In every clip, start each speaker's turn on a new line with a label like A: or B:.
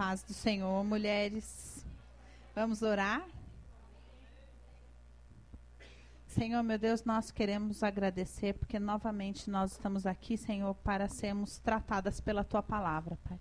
A: paz do Senhor, mulheres. Vamos orar? Senhor, meu Deus, nós queremos agradecer porque novamente nós estamos aqui, Senhor, para sermos tratadas pela tua palavra, Pai.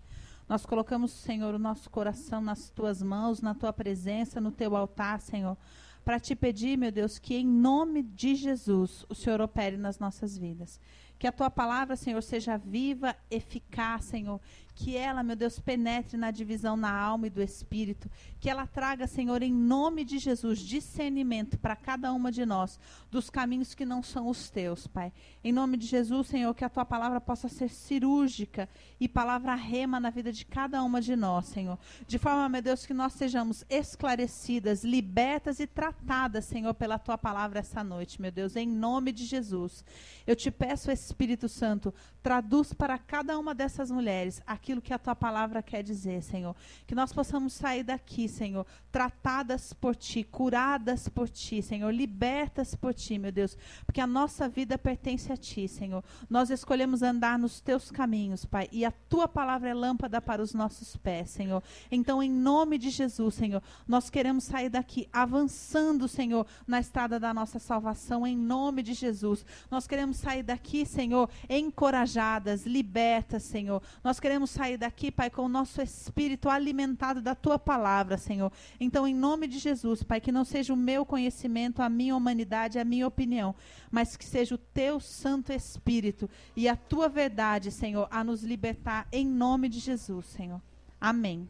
A: Nós colocamos, Senhor, o nosso coração nas tuas mãos, na tua presença, no teu altar, Senhor, para te pedir, meu Deus, que em nome de Jesus o Senhor opere nas nossas vidas. Que a tua palavra, Senhor, seja viva, eficaz, Senhor, que ela, meu Deus, penetre na divisão na alma e do espírito, que ela traga, Senhor, em nome de Jesus, discernimento para cada uma de nós dos caminhos que não são os teus, Pai. Em nome de Jesus, Senhor, que a tua palavra possa ser cirúrgica e palavra rema na vida de cada uma de nós, Senhor. De forma, meu Deus, que nós sejamos esclarecidas, libertas e tratadas, Senhor, pela tua palavra essa noite, meu Deus, em nome de Jesus. Eu te peço, Espírito Santo, traduz para cada uma dessas mulheres aqui aquilo que a tua palavra quer dizer, Senhor. Que nós possamos sair daqui, Senhor, tratadas por ti, curadas por ti, Senhor, libertas por ti, meu Deus, porque a nossa vida pertence a ti, Senhor. Nós escolhemos andar nos teus caminhos, Pai, e a tua palavra é lâmpada para os nossos pés, Senhor. Então, em nome de Jesus, Senhor, nós queremos sair daqui avançando, Senhor, na estrada da nossa salvação, em nome de Jesus. Nós queremos sair daqui, Senhor, encorajadas, libertas, Senhor. Nós queremos sair daqui, Pai, com o nosso espírito alimentado da tua palavra, Senhor. Então, em nome de Jesus, Pai, que não seja o meu conhecimento, a minha humanidade, a minha opinião, mas que seja o teu Santo Espírito e a tua verdade, Senhor, a nos libertar em nome de Jesus, Senhor. Amém.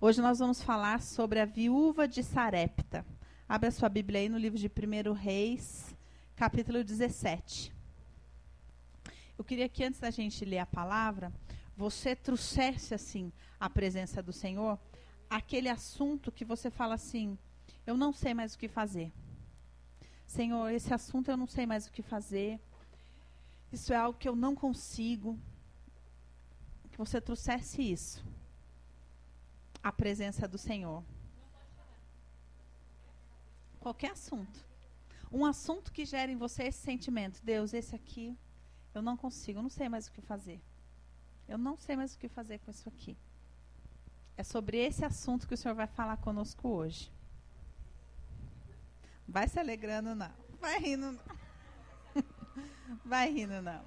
A: Hoje nós vamos falar sobre a viúva de Sarepta. Abra a sua Bíblia aí no livro de 1 Reis, capítulo 17. Eu queria que antes da gente ler a palavra, você trouxesse assim a presença do Senhor, aquele assunto que você fala assim: eu não sei mais o que fazer. Senhor, esse assunto eu não sei mais o que fazer. Isso é algo que eu não consigo. Que você trouxesse isso. A presença do Senhor. Qualquer assunto. Um assunto que gere em você esse sentimento. Deus, esse aqui eu não consigo, eu não sei mais o que fazer. Eu não sei mais o que fazer com isso aqui. É sobre esse assunto que o Senhor vai falar conosco hoje. Vai se alegrando, não. Vai rindo, não. Vai rindo, não.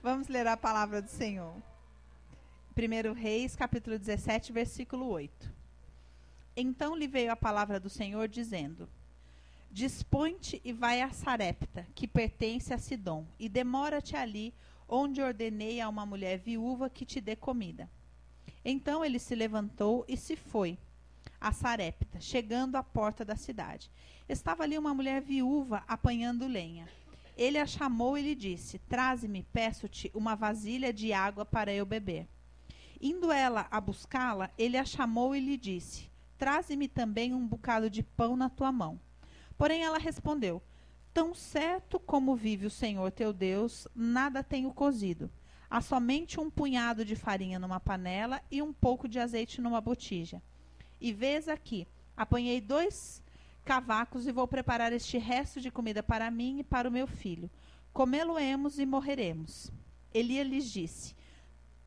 A: Vamos ler a palavra do Senhor. 1 Reis, capítulo 17, versículo 8. Então lhe veio a palavra do Senhor, dizendo: Dispõe-te e vai a Sarepta, que pertence a Sidom, e demora-te ali, onde ordenei a uma mulher viúva que te dê comida. Então ele se levantou e se foi a Sarepta, chegando à porta da cidade. Estava ali uma mulher viúva apanhando lenha. Ele a chamou e lhe disse: Traze-me, peço-te, uma vasilha de água para eu beber. Indo ela a buscá-la, ele a chamou e lhe disse: Traze-me também um bocado de pão na tua mão. Porém ela respondeu: Tão certo como vive o Senhor teu Deus, nada tenho cozido. Há somente um punhado de farinha numa panela e um pouco de azeite numa botija. E vês aqui, apanhei dois cavacos e vou preparar este resto de comida para mim e para o meu filho. Comê-lo-emos e morreremos. Elias lhes disse: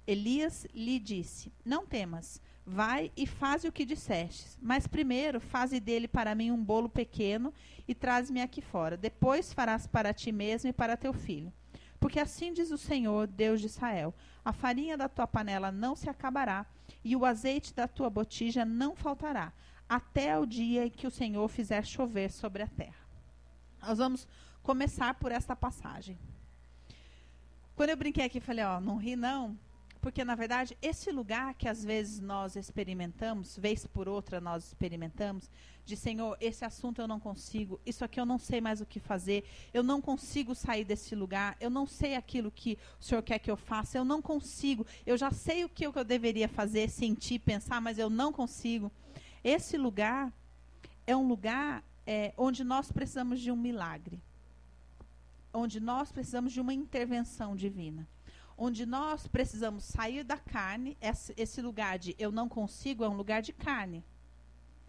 A: Elias lhe disse: Não temas, Vai e faze o que dissestes. Mas primeiro faze dele para mim um bolo pequeno e traz-me aqui fora. Depois farás para ti mesmo e para teu filho. Porque assim diz o Senhor, Deus de Israel: a farinha da tua panela não se acabará, e o azeite da tua botija não faltará, até o dia em que o Senhor fizer chover sobre a terra. Nós vamos começar por esta passagem. Quando eu brinquei aqui, falei, ó, não ri não, porque, na verdade, esse lugar que às vezes nós experimentamos, vez por outra nós experimentamos, de Senhor, esse assunto eu não consigo, isso aqui eu não sei mais o que fazer, eu não consigo sair desse lugar, eu não sei aquilo que o Senhor quer que eu faça, eu não consigo, eu já sei o que eu deveria fazer, sentir, pensar, mas eu não consigo. Esse lugar é um lugar é, onde nós precisamos de um milagre, onde nós precisamos de uma intervenção divina onde nós precisamos sair da carne, esse, lugar de eu não consigo é um lugar de carne.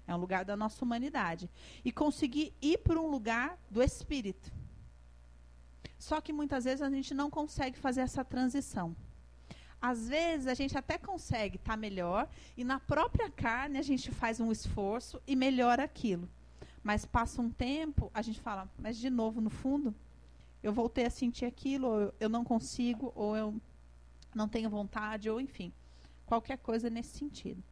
A: É um lugar da nossa humanidade. E conseguir ir para um lugar do espírito. Só que muitas vezes a gente não consegue fazer essa transição. às vezes a gente até consegue estar tá melhor e na própria carne a gente faz um esforço e melhora aquilo. Mas passa um tempo, a gente fala, mas de novo, no fundo, eu voltei a sentir aquilo, ou eu não consigo, ou eu não tenho vontade, ou enfim, qualquer coisa nesse sentido.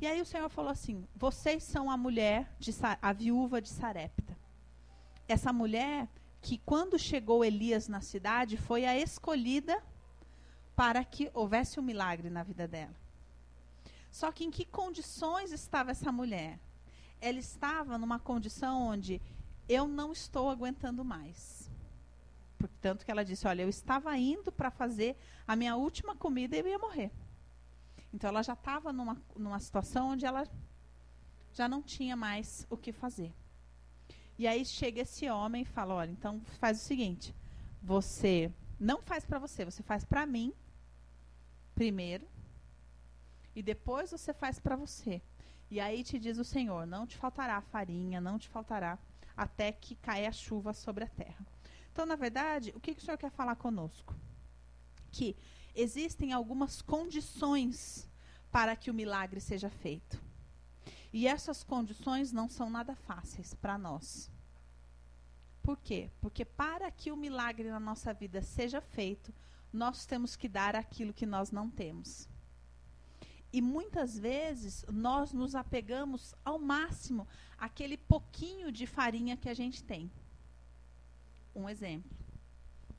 A: E aí o Senhor falou assim: vocês são a mulher, de, a viúva de Sarepta. Essa mulher que, quando chegou Elias na cidade, foi a escolhida para que houvesse um milagre na vida dela. Só que em que condições estava essa mulher? Ela estava numa condição onde eu não estou aguentando mais. Portanto, que ela disse: Olha, eu estava indo para fazer a minha última comida e eu ia morrer. Então, ela já estava numa, numa situação onde ela já não tinha mais o que fazer. E aí chega esse homem e fala: Olha, então faz o seguinte: você não faz para você, você faz para mim primeiro e depois você faz para você. E aí te diz o Senhor: não te faltará farinha, não te faltará até que caia a chuva sobre a terra. Então, na verdade, o que, que o Senhor quer falar conosco? Que existem algumas condições para que o milagre seja feito. E essas condições não são nada fáceis para nós. Por quê? Porque para que o milagre na nossa vida seja feito, nós temos que dar aquilo que nós não temos. E muitas vezes nós nos apegamos ao máximo àquele pouquinho de farinha que a gente tem. Um exemplo.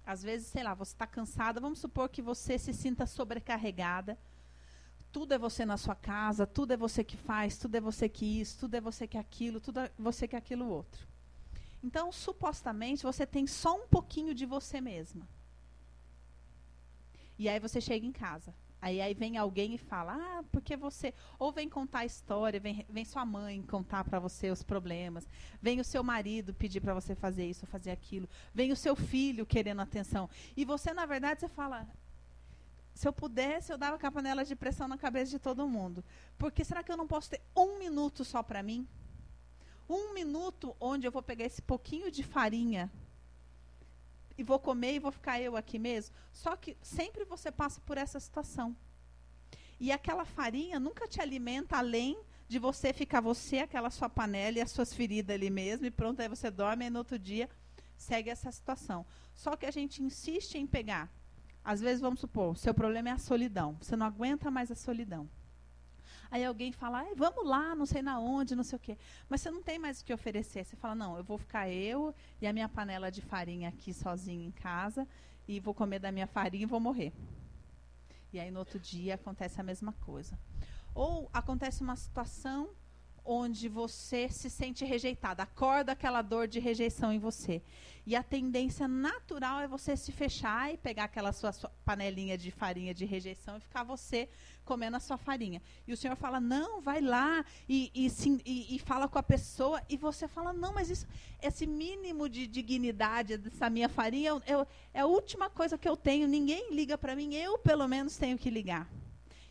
A: Às vezes, sei lá, você está cansada, vamos supor que você se sinta sobrecarregada. Tudo é você na sua casa, tudo é você que faz, tudo é você que isso, tudo é você que aquilo, tudo é você que aquilo outro. Então, supostamente, você tem só um pouquinho de você mesma. E aí você chega em casa. Aí, aí vem alguém e fala, ah, porque você. Ou vem contar a história, vem, vem sua mãe contar para você os problemas, vem o seu marido pedir para você fazer isso, fazer aquilo, vem o seu filho querendo atenção. E você, na verdade, você fala. Se eu pudesse, eu dava com panela de pressão na cabeça de todo mundo. Porque será que eu não posso ter um minuto só para mim? Um minuto onde eu vou pegar esse pouquinho de farinha e vou comer e vou ficar eu aqui mesmo. Só que sempre você passa por essa situação. E aquela farinha nunca te alimenta além de você ficar você, aquela sua panela e as suas feridas ali mesmo, e pronto, aí você dorme e no outro dia segue essa situação. Só que a gente insiste em pegar. Às vezes, vamos supor, seu problema é a solidão. Você não aguenta mais a solidão. Aí alguém fala, vamos lá, não sei na onde, não sei o quê. Mas você não tem mais o que oferecer. Você fala, não, eu vou ficar eu e a minha panela de farinha aqui sozinha em casa e vou comer da minha farinha e vou morrer. E aí no outro dia acontece a mesma coisa. Ou acontece uma situação onde você se sente rejeitado, acorda aquela dor de rejeição em você. E a tendência natural é você se fechar e pegar aquela sua, sua, panelinha de farinha de rejeição e ficar você comendo a sua farinha. E o Senhor fala, não, vai lá e, e, sim, e, e fala com a pessoa. E você fala, não, mas isso, esse mínimo de dignidade dessa minha farinha eu, eu, é a última coisa que eu tenho. Ninguém liga para mim, eu pelo menos tenho que ligar.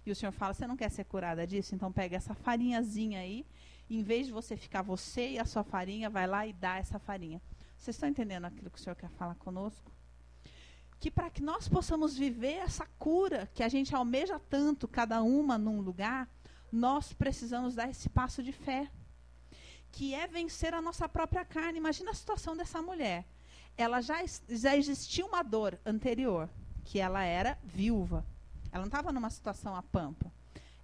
A: E o Senhor fala: Você não quer ser curada disso? Então pega essa farinhazinha aí. Em vez de você ficar você e a sua farinha, vai lá e dá essa farinha. Vocês estão entendendo aquilo que o Senhor quer falar conosco? Que para que nós possamos viver essa cura que a gente almeja tanto, cada uma num lugar, nós precisamos dar esse passo de fé. Que é vencer a nossa própria carne. Imagina a situação dessa mulher. Ela já, já existia uma dor anterior, que ela era viúva. Ela não estava numa situação a pampa.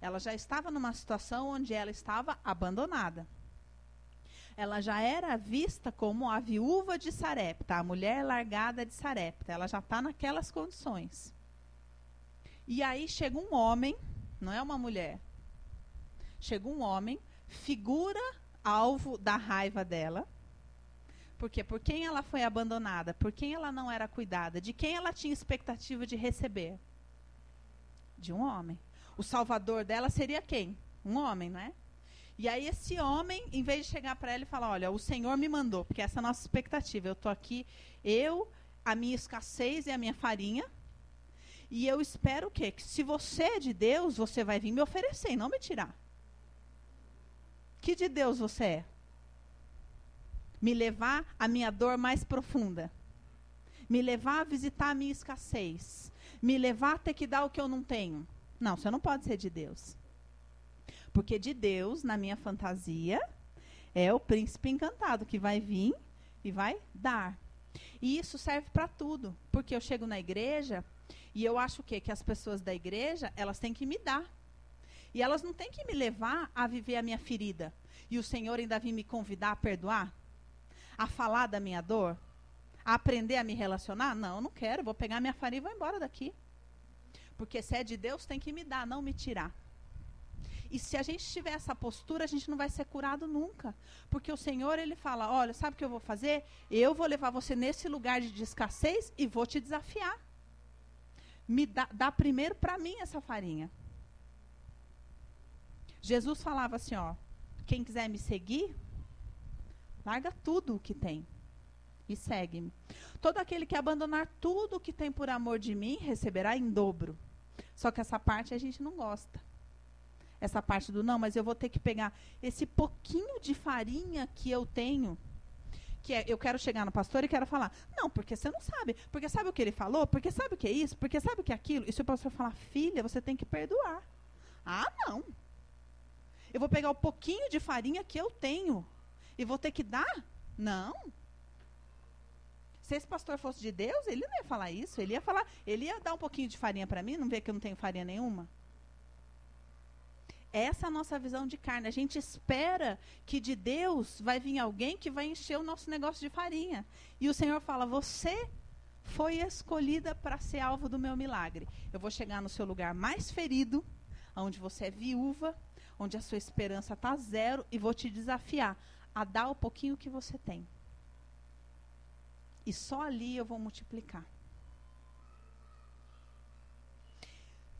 A: Ela já estava numa situação onde ela estava abandonada. Ela já era vista como a viúva de Sarepta, a mulher largada de Sarepta. Ela já está naquelas condições. E aí chega um homem, não é uma mulher. Chega um homem, figura alvo da raiva dela. Por quê? Por quem ela foi abandonada? Por quem ela não era cuidada? De quem ela tinha expectativa de receber? de um homem. O salvador dela seria quem? Um homem, não é? E aí esse homem, em vez de chegar para ela e falar, olha, o Senhor me mandou, porque essa é a nossa expectativa. Eu estou aqui, eu, a minha escassez e a minha farinha. E eu espero o quê? Que se você é de Deus, você vai vir me oferecer não me tirar. Que de Deus você é? Me levar à minha dor mais profunda. me levar a visitar a minha escassez, me levar a ter que dar o que eu não tenho. Não, você não pode ser de Deus. Porque de Deus, na minha fantasia, é o príncipe encantado que vai vir e vai dar. E isso serve para tudo, porque eu chego na igreja e eu acho o quê? Que as pessoas da igreja, elas têm que me dar. E elas não têm que me levar a viver a minha ferida. E o Senhor ainda vir me convidar a perdoar? A falar da minha dor? A aprender a me relacionar? Não, não quero. Vou pegar minha farinha e vou embora daqui. Porque se é de Deus, tem que me dar, não me tirar. E se a gente tiver essa postura, a gente não vai ser curado nunca. Porque o Senhor, ele fala: olha, sabe o que eu vou fazer? Eu vou levar você nesse lugar de escassez e vou te desafiar. Me dá, dá primeiro para mim essa farinha. Jesus falava assim: ó, quem quiser me seguir, larga tudo o que tem e segue-me. Todo aquele que abandonar tudo o que tem por amor de mim receberá em dobro. Só que essa parte a gente não gosta essa parte do não, mas eu vou ter que pegar esse pouquinho de farinha que eu tenho, que é, eu quero chegar no pastor e quero falar, não, porque você não sabe, porque sabe o que ele falou, porque sabe o que é isso, porque sabe o que é aquilo, e se o pastor falar, filha, você tem que perdoar. Ah, não. Eu vou pegar o pouquinho de farinha que eu tenho e vou ter que dar? Não. Se esse pastor fosse de Deus, ele não ia falar isso. Ele ia falar, ele ia dar um pouquinho de farinha para mim, não vê que eu não tenho farinha nenhuma? Essa é a nossa visão de carne. A gente espera que de Deus vai vir alguém que vai encher o nosso negócio de farinha. E o Senhor fala: Você foi escolhida para ser alvo do meu milagre. Eu vou chegar no seu lugar mais ferido, onde você é viúva, onde a sua esperança está zero, e vou te desafiar a dar o pouquinho que você tem. E só ali eu vou multiplicar.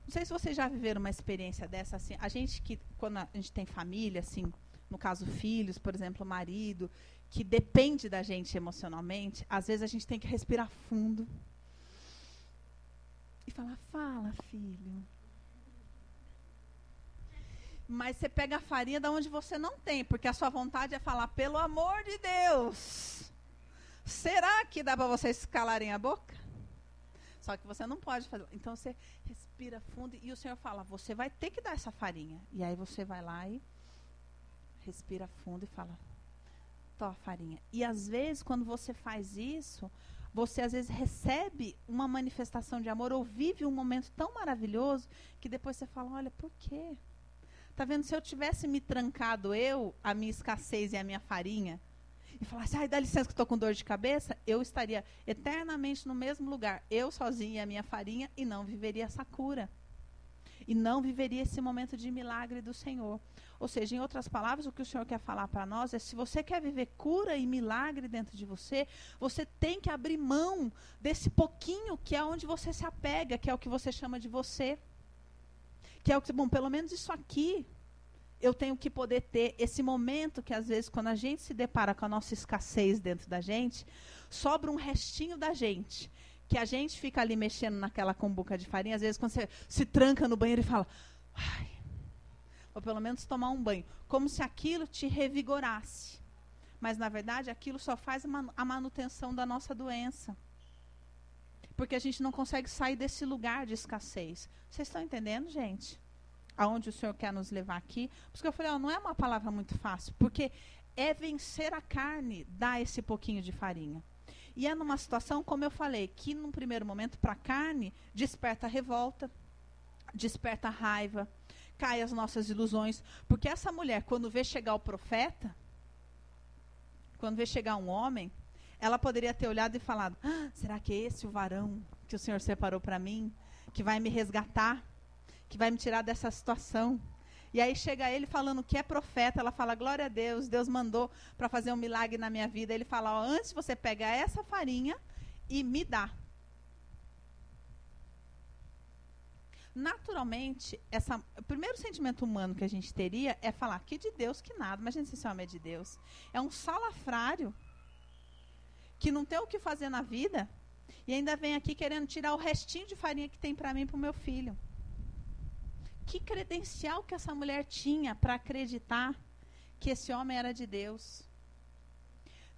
A: Não sei se vocês já viveram uma experiência dessa assim. A gente que quando a gente tem família, assim, no caso filhos, por exemplo, marido, que depende da gente emocionalmente, às vezes a gente tem que respirar fundo e falar: "Fala, filho". Mas você pega a farinha da onde você não tem, porque a sua vontade é falar: "Pelo amor de Deus". Será que dá para vocês calarem a boca? Só que você não pode fazer. Então você respira fundo e o Senhor fala: Você vai ter que dar essa farinha. E aí você vai lá e respira fundo e fala: a farinha. E às vezes, quando você faz isso, você às vezes recebe uma manifestação de amor ou vive um momento tão maravilhoso que depois você fala: Olha, por quê? Tá vendo? Se eu tivesse me trancado, eu, a minha escassez e a minha farinha, e falasse, ai, dá licença que estou com dor de cabeça, eu estaria eternamente no mesmo lugar, eu sozinha e a minha farinha, e não viveria essa cura. E não viveria esse momento de milagre do Senhor. Ou seja, em outras palavras, o que o Senhor quer falar para nós é: se você quer viver cura e milagre dentro de você, você tem que abrir mão desse pouquinho que é onde você se apega, que é o que você chama de você. Que é o que, bom, pelo menos isso aqui eu tenho que poder ter esse momento que, às vezes, quando a gente se depara com a nossa escassez dentro da gente, sobra um restinho da gente. Que a gente fica ali mexendo naquela cumbuca de farinha. Às vezes, quando você se tranca no banheiro e fala, ai, ou pelo menos tomar um banho. Como se aquilo te revigorasse. Mas, na verdade, aquilo só faz a manutenção da nossa doença. Porque a gente não consegue sair desse lugar de escassez. Vocês estão entendendo, gente? Aonde o Senhor quer nos levar aqui. Por isso que eu falei, ó, não é uma palavra muito fácil, porque é vencer a carne, dar esse pouquinho de farinha. E é numa situação, como eu falei, que num primeiro momento, para a carne, desperta revolta, desperta raiva, cai as nossas ilusões. Porque essa mulher, quando vê chegar o profeta, quando vê chegar um homem, ela poderia ter olhado e falado: ah, será que é esse o varão que o Senhor separou para mim, que vai me resgatar? Que vai me tirar dessa situação. E aí chega ele falando que é profeta, ela fala: "Glória a Deus, Deus mandou para fazer um milagre na minha vida". Ele fala: "Antes você pega essa farinha e me dá". Naturalmente, essa, o primeiro sentimento humano que a gente teria é falar que de Deus que nada. Imagina se esse homem é de Deus. É um salafrário que não tem o que fazer na vida e ainda vem aqui querendo tirar o restinho de farinha que tem para mim e para o meu filho que credencial que essa mulher tinha para acreditar que esse homem era de Deus?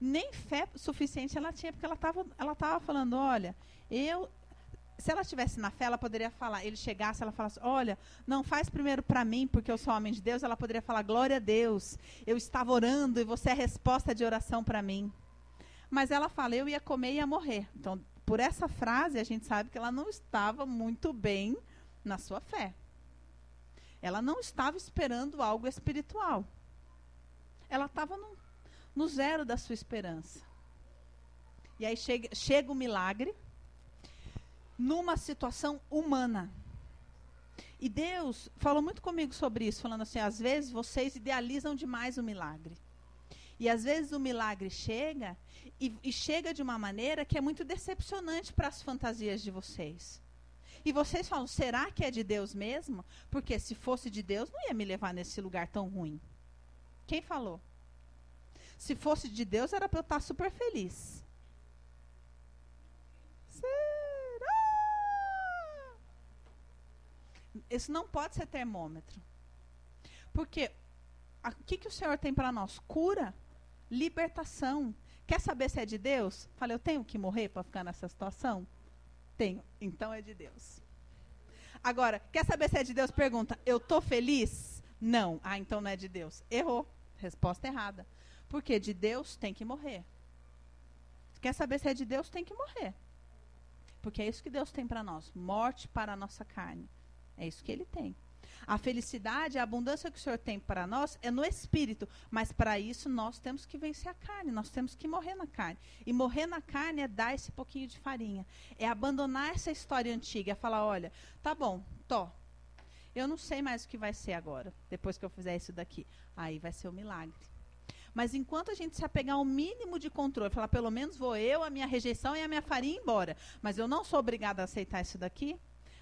A: nem fé suficiente ela tinha, porque ela estava ela tava falando, olha, eu se ela estivesse na fé, ela poderia falar, ele chegasse, ela falasse, olha, não faz primeiro para mim, porque eu sou homem de Deus, ela poderia falar, glória a Deus, eu estava orando e você é a resposta de oração para mim. Mas ela fala, eu ia comer e ia morrer. Então, por essa frase, a gente sabe que ela não estava muito bem na sua fé. Ela não estava esperando algo espiritual. Ela estava no, no zero da sua esperança. E aí chega, chega o milagre numa situação humana. E Deus falou muito comigo sobre isso, falando assim: às vezes vocês idealizam demais o milagre. E às vezes o milagre chega e, e chega de uma maneira que é muito decepcionante para as fantasias de vocês. E vocês falam: será que é de Deus mesmo? Porque se fosse de Deus, não ia me levar nesse lugar tão ruim. Quem falou? Se fosse de Deus, era para eu estar super feliz. Será? Isso não pode ser termômetro. Porque o que, que o Senhor tem para nós? Cura, libertação. Quer saber se é de Deus? Falei, eu tenho que morrer para ficar nessa situação? Tenho. Então é de Deus. Agora, quer saber se é de Deus? Pergunta, eu tô feliz? Não. Ah, então não é de Deus. Errou. Resposta errada. Porque de Deus tem que morrer. Quer saber se é de Deus? Tem que morrer. Porque é isso que Deus tem para nós: morte para a nossa carne. É isso que Ele tem. A felicidade, a abundância que o Senhor tem para nós é no espírito, mas para isso nós temos que vencer a carne, nós temos que morrer na carne. E morrer na carne é dar esse pouquinho de farinha, é abandonar essa história antiga, é falar, olha, tá bom, tô. Eu não sei mais o que vai ser agora, depois que eu fizer isso daqui. Aí vai ser o milagre. Mas enquanto a gente se apegar ao mínimo de controle, falar, pelo menos vou eu, a minha rejeição e a minha farinha embora, mas eu não sou obrigada a aceitar isso daqui,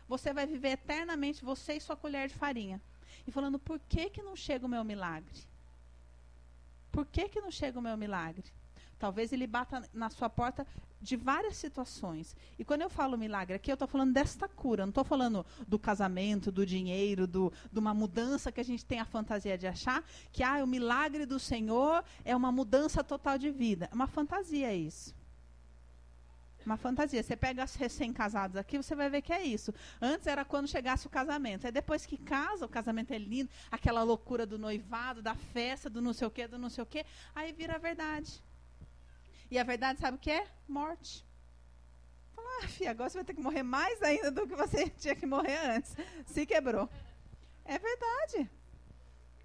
A: você vai viver eternamente, você e sua colher de farinha. E falando, por que, que não chega o meu milagre? Por que, que não chega o meu milagre? Talvez ele bata na sua porta de várias situações. E quando eu falo milagre aqui, eu estou falando desta cura. Não estou falando do casamento, do dinheiro, do, de uma mudança que a gente tem a fantasia de achar que ah, o milagre do Senhor é uma mudança total de vida. É uma fantasia isso. Uma fantasia. Você pega as recém-casados aqui, você vai ver que é isso. Antes era quando chegasse o casamento. Aí depois que casa, o casamento é lindo, aquela loucura do noivado, da festa, do não sei o quê, do não sei o quê. Aí vira a verdade. E a verdade, sabe o que é? Morte. Fala, ah, filha, agora você vai ter que morrer mais ainda do que você tinha que morrer antes. Se quebrou. É verdade.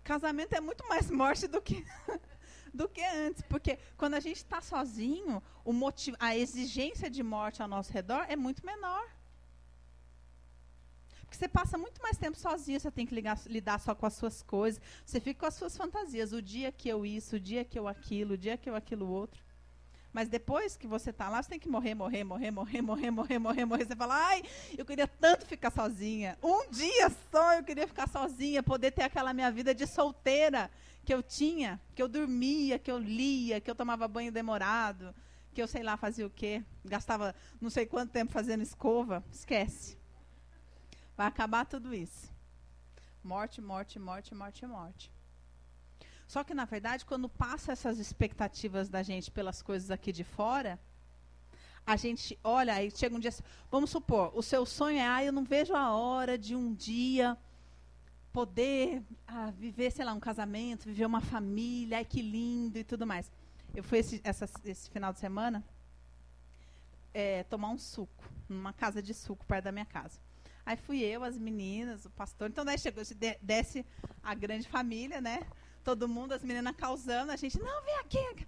A: Casamento é muito mais morte do que do que antes. Porque quando a gente está sozinho, o motivo, a exigência de morte ao nosso redor é muito menor. Porque você passa muito mais tempo sozinho, você tem que ligar, lidar só com as suas coisas, você fica com as suas fantasias. O dia que eu isso, o dia que eu aquilo, o dia que eu aquilo outro. Mas depois que você está lá, você tem que morrer, morrer, morrer, morrer, morrer, morrer, morrer, morrer. Você fala, ai, eu queria tanto ficar sozinha. Um dia só eu queria ficar sozinha, poder ter aquela minha vida de solteira que eu tinha, que eu dormia, que eu lia, que eu tomava banho demorado, que eu sei lá fazia o quê, gastava não sei quanto tempo fazendo escova. Esquece. Vai acabar tudo isso. Morte, morte, morte, morte, morte. Só que, na verdade, quando passa essas expectativas da gente pelas coisas aqui de fora, a gente olha, aí chega um dia. Vamos supor, o seu sonho é, ah, eu não vejo a hora de um dia poder ah, viver, sei lá, um casamento, viver uma família, ai que lindo e tudo mais. Eu fui esse, essa, esse final de semana é, tomar um suco, numa casa de suco perto da minha casa. Aí fui eu, as meninas, o pastor. Então daí chegou, desce a grande família, né? todo mundo, as meninas causando, a gente, não, vem aqui.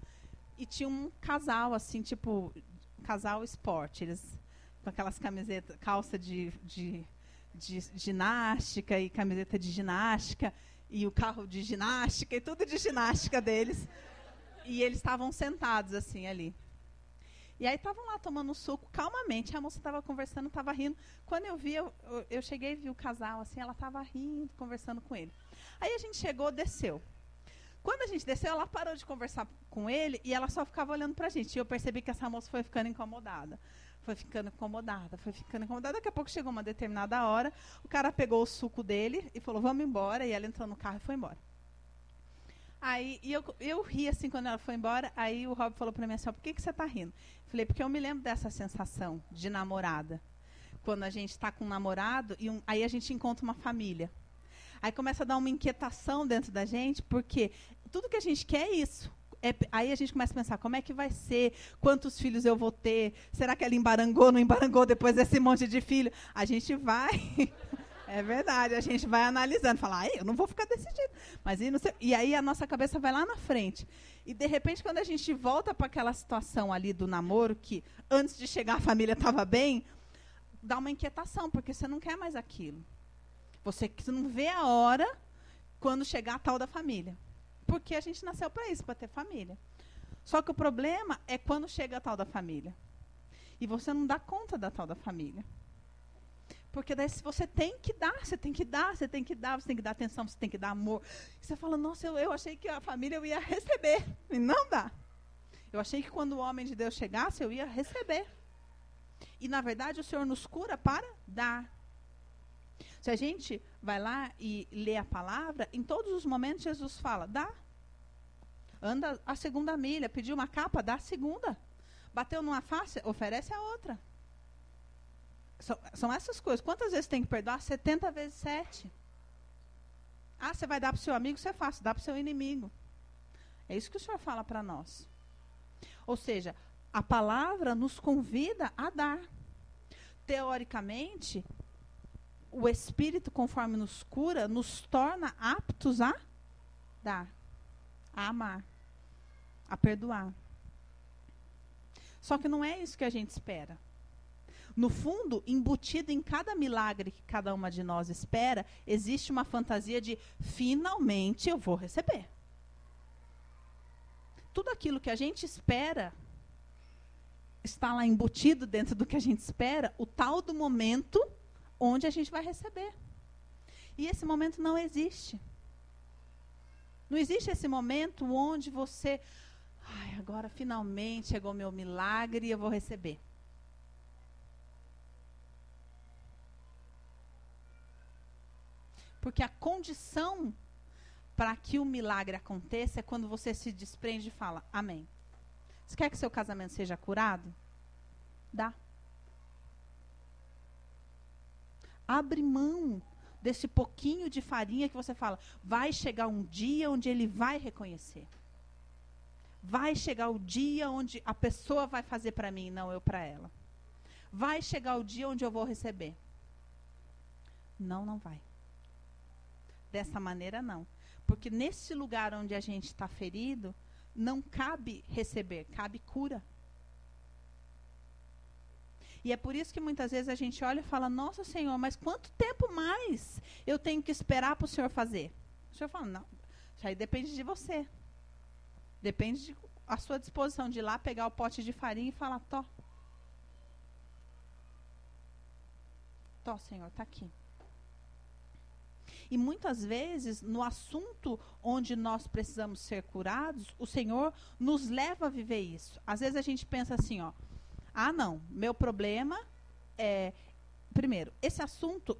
A: E tinha um casal, assim, tipo, casal esporte. Eles com aquelas camisetas, calça de, de, de, ginástica e camiseta de ginástica, e o carro de ginástica, e tudo de ginástica deles. E eles estavam sentados, assim, ali. E aí estavam lá tomando suco calmamente. A moça estava conversando, estava rindo. Quando eu vi, eu, eu cheguei e vi o casal, assim, ela estava rindo, conversando com ele. Aí a gente chegou, desceu. Quando a gente desceu, ela parou de conversar com ele e ela só ficava olhando pra gente. E eu percebi que essa moça foi ficando incomodada. Foi ficando incomodada, foi ficando incomodada. Daqui a pouco chegou uma determinada hora, o cara pegou o suco dele e falou: Vamos embora. E ela entrou no carro e foi embora. Aí eu, eu ri assim quando ela foi embora. Aí o Rob falou para mim assim: por que, que você está rindo? Falei, porque eu me lembro dessa sensação de namorada. Quando a gente está com um namorado e um, aí a gente encontra uma família. Aí começa a dar uma inquietação dentro da gente, porque tudo que a gente quer é isso. É, aí a gente começa a pensar, como é que vai ser? Quantos filhos eu vou ter? Será que ela embarangou, não embarangou depois desse monte de filho? A gente vai... é verdade, a gente vai analisando, falar, eu não vou ficar jeito. Mas e, e aí a nossa cabeça vai lá na frente. E de repente, quando a gente volta para aquela situação ali do namoro, que antes de chegar a família estava bem, dá uma inquietação, porque você não quer mais aquilo. Você, você não vê a hora quando chegar a tal da família. Porque a gente nasceu para isso, para ter família. Só que o problema é quando chega a tal da família. E você não dá conta da tal da família. Porque daí você tem que dar, você tem que dar, você tem que dar, você tem que dar atenção, você tem que dar amor. E você fala, nossa, eu, eu achei que a família eu ia receber. E não dá. Eu achei que quando o homem de Deus chegasse, eu ia receber. E na verdade o Senhor nos cura para dar. Se a gente vai lá e lê a palavra, em todos os momentos Jesus fala: dá. Anda a segunda milha, pediu uma capa, dá a segunda. Bateu numa face, oferece a outra. São, são essas coisas. Quantas vezes tem que perdoar? 70 vezes 7. Ah, você vai dar para o seu amigo, você é fácil, dá para o seu inimigo. É isso que o Senhor fala para nós. Ou seja, a palavra nos convida a dar. Teoricamente, o Espírito, conforme nos cura, nos torna aptos a dar, a amar, a perdoar. Só que não é isso que a gente espera. No fundo, embutido em cada milagre que cada uma de nós espera, existe uma fantasia de finalmente eu vou receber. Tudo aquilo que a gente espera está lá embutido dentro do que a gente espera, o tal do momento onde a gente vai receber. E esse momento não existe. Não existe esse momento onde você, ai, agora finalmente chegou meu milagre e eu vou receber. Porque a condição para que o milagre aconteça é quando você se desprende e fala: Amém. Você quer que seu casamento seja curado? Dá. Abre mão desse pouquinho de farinha que você fala. Vai chegar um dia onde ele vai reconhecer. Vai chegar o dia onde a pessoa vai fazer para mim, não eu para ela. Vai chegar o dia onde eu vou receber. Não, não vai. Dessa maneira, não. Porque nesse lugar onde a gente está ferido, não cabe receber, cabe cura. E é por isso que muitas vezes a gente olha e fala: Nossa Senhor, mas quanto tempo mais eu tenho que esperar para o Senhor fazer? O Senhor fala: Não, isso aí depende de você. Depende de sua disposição de ir lá pegar o pote de farinha e falar: Tó. Tó, Senhor, está aqui. E muitas vezes, no assunto onde nós precisamos ser curados, o Senhor nos leva a viver isso. Às vezes a gente pensa assim, ó, ah, não, meu problema é. Primeiro, esse assunto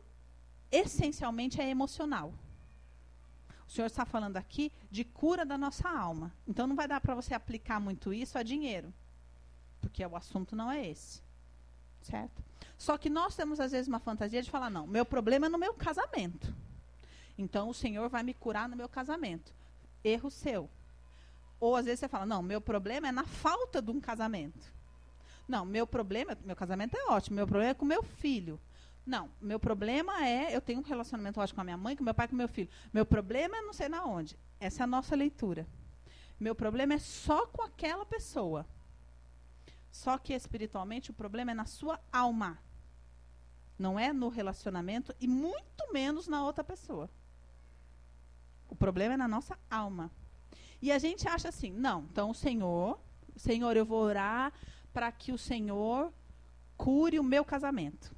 A: essencialmente é emocional. O senhor está falando aqui de cura da nossa alma. Então não vai dar para você aplicar muito isso a dinheiro. Porque o assunto não é esse. Certo? Só que nós temos às vezes uma fantasia de falar: não, meu problema é no meu casamento. Então o Senhor vai me curar no meu casamento. Erro seu. Ou às vezes você fala: não, meu problema é na falta de um casamento. Não, meu problema, meu casamento é ótimo, meu problema é com meu filho. Não, meu problema é, eu tenho um relacionamento ótimo com a minha mãe, com meu pai, com meu filho. Meu problema é não sei na onde. Essa é a nossa leitura. Meu problema é só com aquela pessoa. Só que espiritualmente o problema é na sua alma. Não é no relacionamento e muito menos na outra pessoa. O problema é na nossa alma. E a gente acha assim, não, então o Senhor, Senhor, eu vou orar para que o Senhor cure o meu casamento.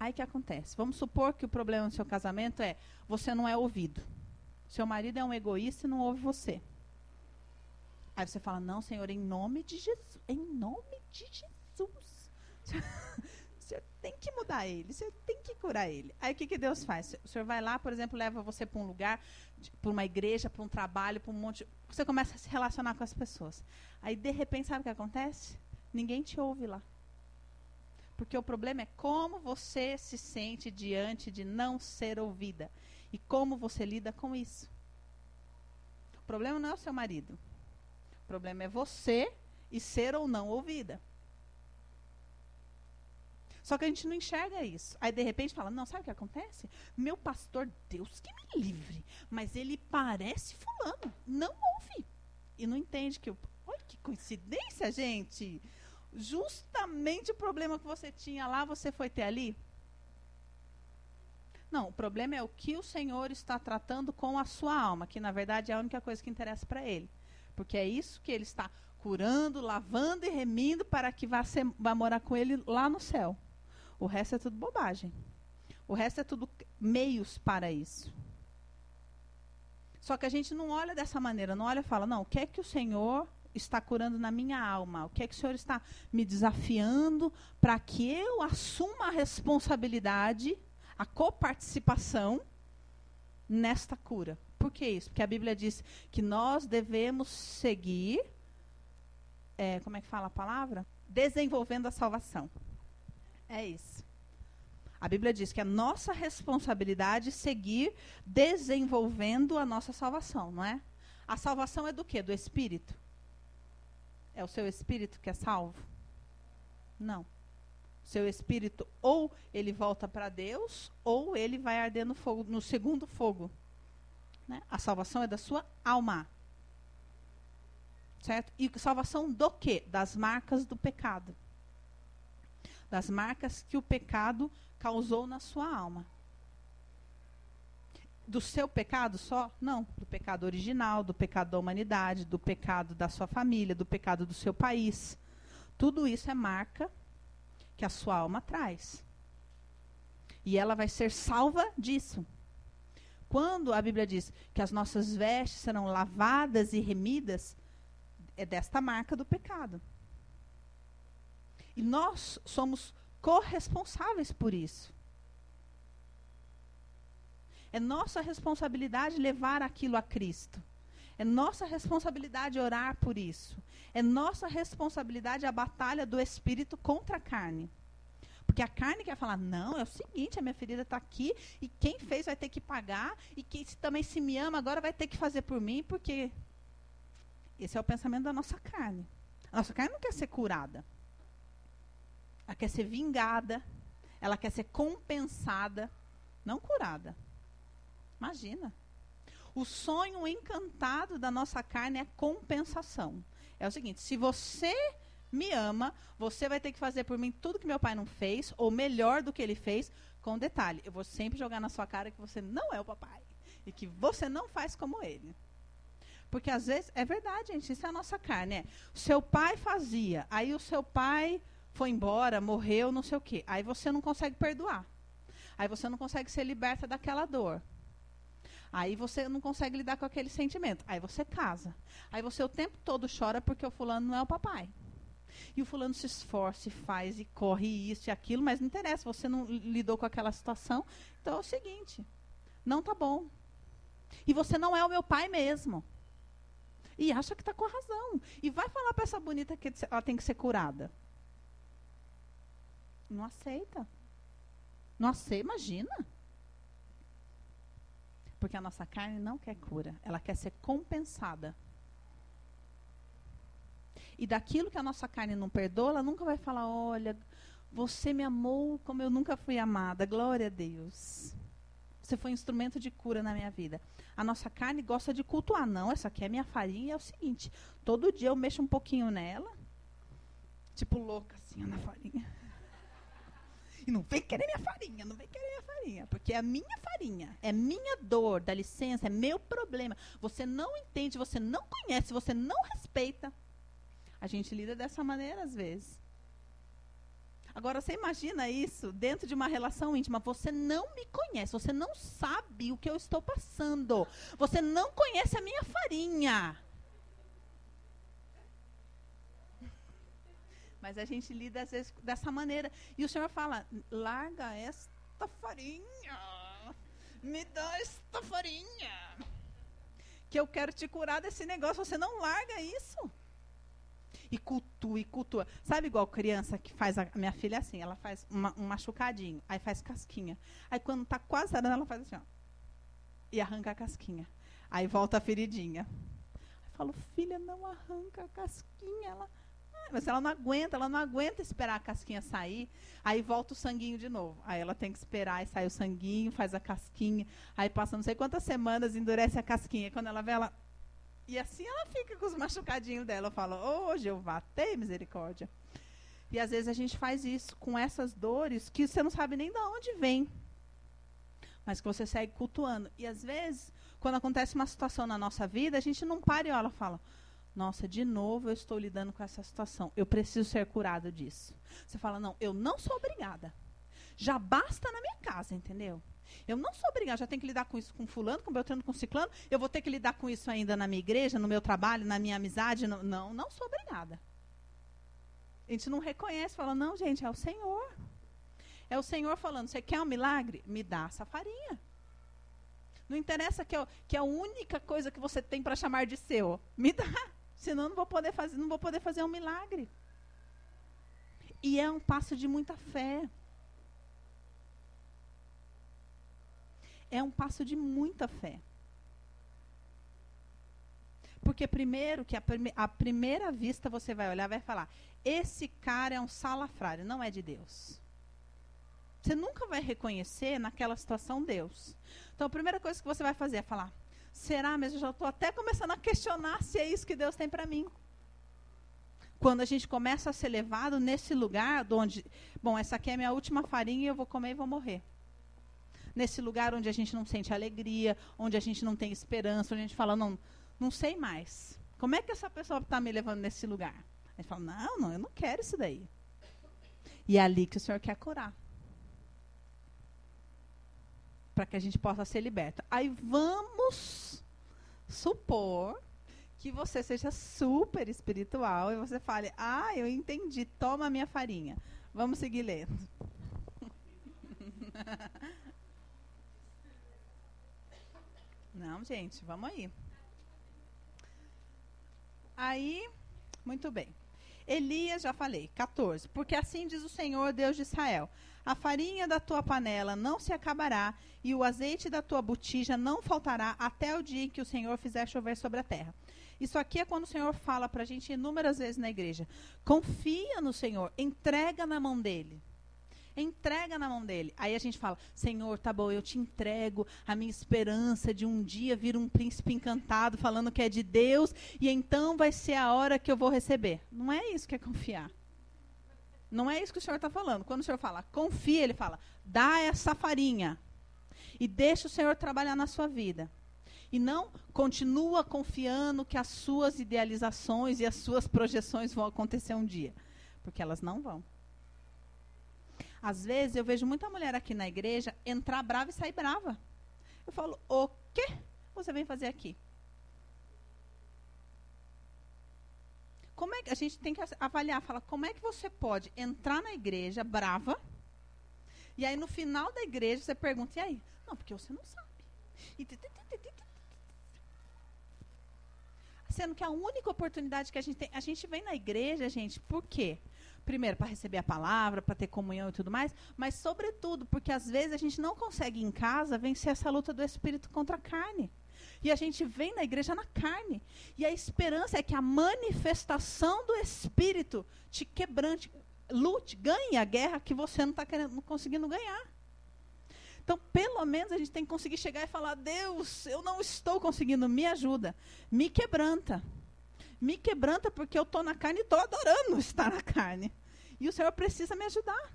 A: Aí que acontece? Vamos supor que o problema do seu casamento é você não é ouvido. Seu marido é um egoísta e não ouve você. Aí você fala: "Não, Senhor, em nome de Jesus, em nome de Jesus". Senhor tem que mudar ele, o senhor tem que curar ele. Aí o que, que Deus faz? O senhor vai lá, por exemplo, leva você para um lugar, para uma igreja, para um trabalho, para um monte. Você começa a se relacionar com as pessoas. Aí, de repente, sabe o que acontece? Ninguém te ouve lá. Porque o problema é como você se sente diante de não ser ouvida. E como você lida com isso. O problema não é o seu marido. O problema é você e ser ou não ouvida. Só que a gente não enxerga isso. Aí, de repente, fala: Não, sabe o que acontece? Meu pastor, Deus que me livre. Mas ele parece Fulano. Não ouve. E não entende que. Olha que coincidência, gente justamente o problema que você tinha lá, você foi ter ali? Não, o problema é o que o Senhor está tratando com a sua alma, que na verdade é a única coisa que interessa para ele. Porque é isso que ele está curando, lavando e remindo para que vá, ser, vá morar com ele lá no céu. O resto é tudo bobagem. O resto é tudo meios para isso. Só que a gente não olha dessa maneira, não olha e fala, não, o que é que o Senhor está curando na minha alma? O que é que o Senhor está me desafiando para que eu assuma a responsabilidade, a coparticipação nesta cura? Por que isso? Porque a Bíblia diz que nós devemos seguir, é, como é que fala a palavra? Desenvolvendo a salvação. É isso. A Bíblia diz que é nossa responsabilidade seguir desenvolvendo a nossa salvação, não é? A salvação é do quê? Do Espírito. É o seu espírito que é salvo? Não. Seu espírito ou ele volta para Deus ou ele vai arder no fogo, no segundo fogo. Né? A salvação é da sua alma. Certo? E salvação do quê? Das marcas do pecado. Das marcas que o pecado causou na sua alma do seu pecado só? Não. Do pecado original, do pecado da humanidade, do pecado da sua família, do pecado do seu país. Tudo isso é marca que a sua alma traz. E ela vai ser salva disso. Quando a Bíblia diz que as nossas vestes serão lavadas e remidas, é desta marca do pecado. E nós somos corresponsáveis por isso. É nossa responsabilidade levar aquilo a Cristo. É nossa responsabilidade orar por isso. É nossa responsabilidade a batalha do espírito contra a carne. Porque a carne quer falar: não, é o seguinte, a minha ferida está aqui e quem fez vai ter que pagar e quem também se me ama agora vai ter que fazer por mim, porque esse é o pensamento da nossa carne. A nossa carne não quer ser curada. Ela quer ser vingada, ela quer ser compensada, não curada. Imagina. O sonho encantado da nossa carne é compensação. É o seguinte: se você me ama, você vai ter que fazer por mim tudo que meu pai não fez, ou melhor do que ele fez, com detalhe. Eu vou sempre jogar na sua cara que você não é o papai. E que você não faz como ele. Porque às vezes, é verdade, gente, isso é a nossa carne. É. Seu pai fazia, aí o seu pai foi embora, morreu, não sei o quê. Aí você não consegue perdoar. Aí você não consegue ser liberta daquela dor. Aí você não consegue lidar com aquele sentimento. Aí você casa. Aí você o tempo todo chora porque o fulano não é o papai. E o fulano se esforça e faz e corre isso e aquilo, mas não interessa, você não lidou com aquela situação. Então é o seguinte: não tá bom. E você não é o meu pai mesmo. E acha que está com razão. E vai falar para essa bonita que ela tem que ser curada. Não aceita. Não aceita, imagina. Porque a nossa carne não quer cura, ela quer ser compensada. E daquilo que a nossa carne não perdoa, ela nunca vai falar: olha, você me amou como eu nunca fui amada, glória a Deus. Você foi um instrumento de cura na minha vida. A nossa carne gosta de cultuar. Não, essa aqui é minha farinha. É o seguinte: todo dia eu mexo um pouquinho nela, tipo louca assim, na farinha. E não vem querer minha farinha, não vem querer minha farinha. Porque é a minha farinha, é minha dor, dá licença, é meu problema. Você não entende, você não conhece, você não respeita. A gente lida dessa maneira às vezes. Agora, você imagina isso dentro de uma relação íntima. Você não me conhece, você não sabe o que eu estou passando. Você não conhece a minha farinha. Mas a gente lida às vezes dessa maneira. E o Senhor fala: larga esta farinha. Me dá esta farinha. Que eu quero te curar desse negócio. Você não larga isso. E cultua, e cultua. Sabe igual criança que faz a minha filha é assim, ela faz uma, um machucadinho, aí faz casquinha. Aí quando está quase sarando, ela faz assim, ó. E arranca a casquinha. Aí volta a feridinha. Aí falo, filha, não arranca a casquinha. Ela, mas ela não aguenta, ela não aguenta esperar a casquinha sair. Aí volta o sanguinho de novo. Aí ela tem que esperar e sai o sanguinho, faz a casquinha. Aí passa não sei quantas semanas, endurece a casquinha. Quando ela vê, ela. E assim ela fica com os machucadinhos dela. Eu falo, ô oh, Jeová, tem misericórdia. E às vezes a gente faz isso com essas dores que você não sabe nem de onde vem. Mas que você segue cultuando. E às vezes quando acontece uma situação na nossa vida, a gente não para e olha fala: Nossa, de novo eu estou lidando com essa situação. Eu preciso ser curado disso. Você fala: Não, eu não sou obrigada. Já basta na minha casa, entendeu? Eu não sou obrigada, já tenho que lidar com isso com fulano, com Beltrano, com ciclano. Eu vou ter que lidar com isso ainda na minha igreja, no meu trabalho, na minha amizade. Não, não sou obrigada. A gente não reconhece, fala, não, gente, é o Senhor. É o Senhor falando, você quer um milagre? Me dá essa farinha. Não interessa que, eu, que é a única coisa que você tem para chamar de seu. Me dá. Senão não vou poder fazer, não vou poder fazer um milagre. E é um passo de muita fé. É um passo de muita fé. Porque primeiro que a, prime a primeira vista você vai olhar vai falar: esse cara é um salafrário, não é de Deus. Você nunca vai reconhecer naquela situação Deus. Então a primeira coisa que você vai fazer é falar: será mesmo? Eu já estou até começando a questionar se é isso que Deus tem para mim. Quando a gente começa a ser levado nesse lugar onde, bom, essa aqui é a minha última farinha e eu vou comer e vou morrer. Nesse lugar onde a gente não sente alegria, onde a gente não tem esperança, onde a gente fala, não, não sei mais. Como é que essa pessoa está me levando nesse lugar? A gente fala, não, não, eu não quero isso daí. E é ali que o Senhor quer curar para que a gente possa ser liberta. Aí vamos supor que você seja super espiritual e você fale: "Ah, eu entendi, toma a minha farinha". Vamos seguir lendo. Não, gente, vamos aí. Aí, muito bem. Elias, já falei, 14. Porque assim diz o Senhor, Deus de Israel: a farinha da tua panela não se acabará, e o azeite da tua botija não faltará até o dia em que o Senhor fizer chover sobre a terra. Isso aqui é quando o Senhor fala para a gente inúmeras vezes na igreja. Confia no Senhor, entrega na mão dele. Entrega na mão dele. Aí a gente fala: Senhor, tá bom, eu te entrego a minha esperança de um dia vir um príncipe encantado falando que é de Deus e então vai ser a hora que eu vou receber. Não é isso que é confiar. Não é isso que o Senhor está falando. Quando o Senhor fala, confia, ele fala, dá essa farinha. E deixa o Senhor trabalhar na sua vida. E não continua confiando que as suas idealizações e as suas projeções vão acontecer um dia. Porque elas não vão. Às vezes eu vejo muita mulher aqui na igreja entrar brava e sair brava. Eu falo, o quê você vem fazer aqui? Como é que a gente tem que avaliar, falar como é que você pode entrar na igreja brava e aí no final da igreja você pergunta e aí, não, porque você não sabe. Sendo que a única oportunidade que a gente tem, a gente vem na igreja, gente, por quê? Primeiro, para receber a palavra, para ter comunhão e tudo mais, mas, sobretudo, porque às vezes a gente não consegue em casa vencer essa luta do espírito contra a carne. E a gente vem na igreja na carne. E a esperança é que a manifestação do Espírito te quebrante, lute, ganhe a guerra que você não está conseguindo ganhar. Então, pelo menos a gente tem que conseguir chegar e falar: Deus, eu não estou conseguindo, me ajuda, me quebranta. Me quebranta porque eu estou na carne e estou adorando estar na carne. E o Senhor precisa me ajudar.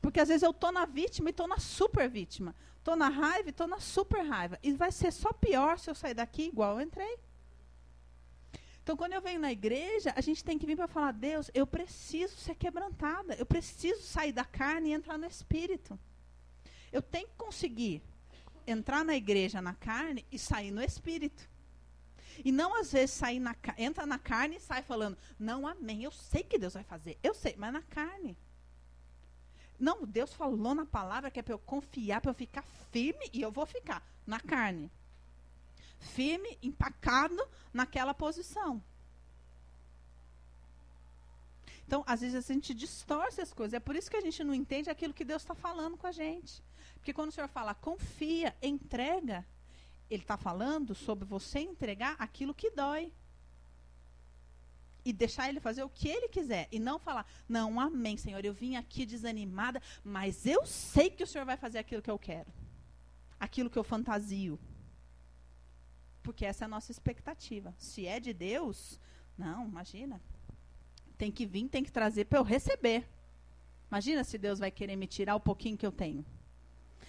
A: Porque às vezes eu estou na vítima e estou na super vítima. Estou na raiva estou na super raiva. E vai ser só pior se eu sair daqui igual eu entrei. Então, quando eu venho na igreja, a gente tem que vir para falar: Deus, eu preciso ser quebrantada. Eu preciso sair da carne e entrar no espírito. Eu tenho que conseguir entrar na igreja na carne e sair no espírito. E não às vezes sair na entra na carne e sai falando, não, amém. Eu sei que Deus vai fazer. Eu sei, mas na carne. Não, Deus falou na palavra que é para eu confiar, para eu ficar firme e eu vou ficar na carne. Firme, empacado naquela posição. Então, às vezes a gente distorce as coisas. É por isso que a gente não entende aquilo que Deus está falando com a gente. Porque quando o Senhor fala confia, entrega, Ele está falando sobre você entregar aquilo que dói. E deixar ele fazer o que ele quiser. E não falar, não, amém, Senhor, eu vim aqui desanimada, mas eu sei que o Senhor vai fazer aquilo que eu quero. Aquilo que eu fantasio. Porque essa é a nossa expectativa. Se é de Deus, não, imagina. Tem que vir, tem que trazer para eu receber. Imagina se Deus vai querer me tirar o pouquinho que eu tenho.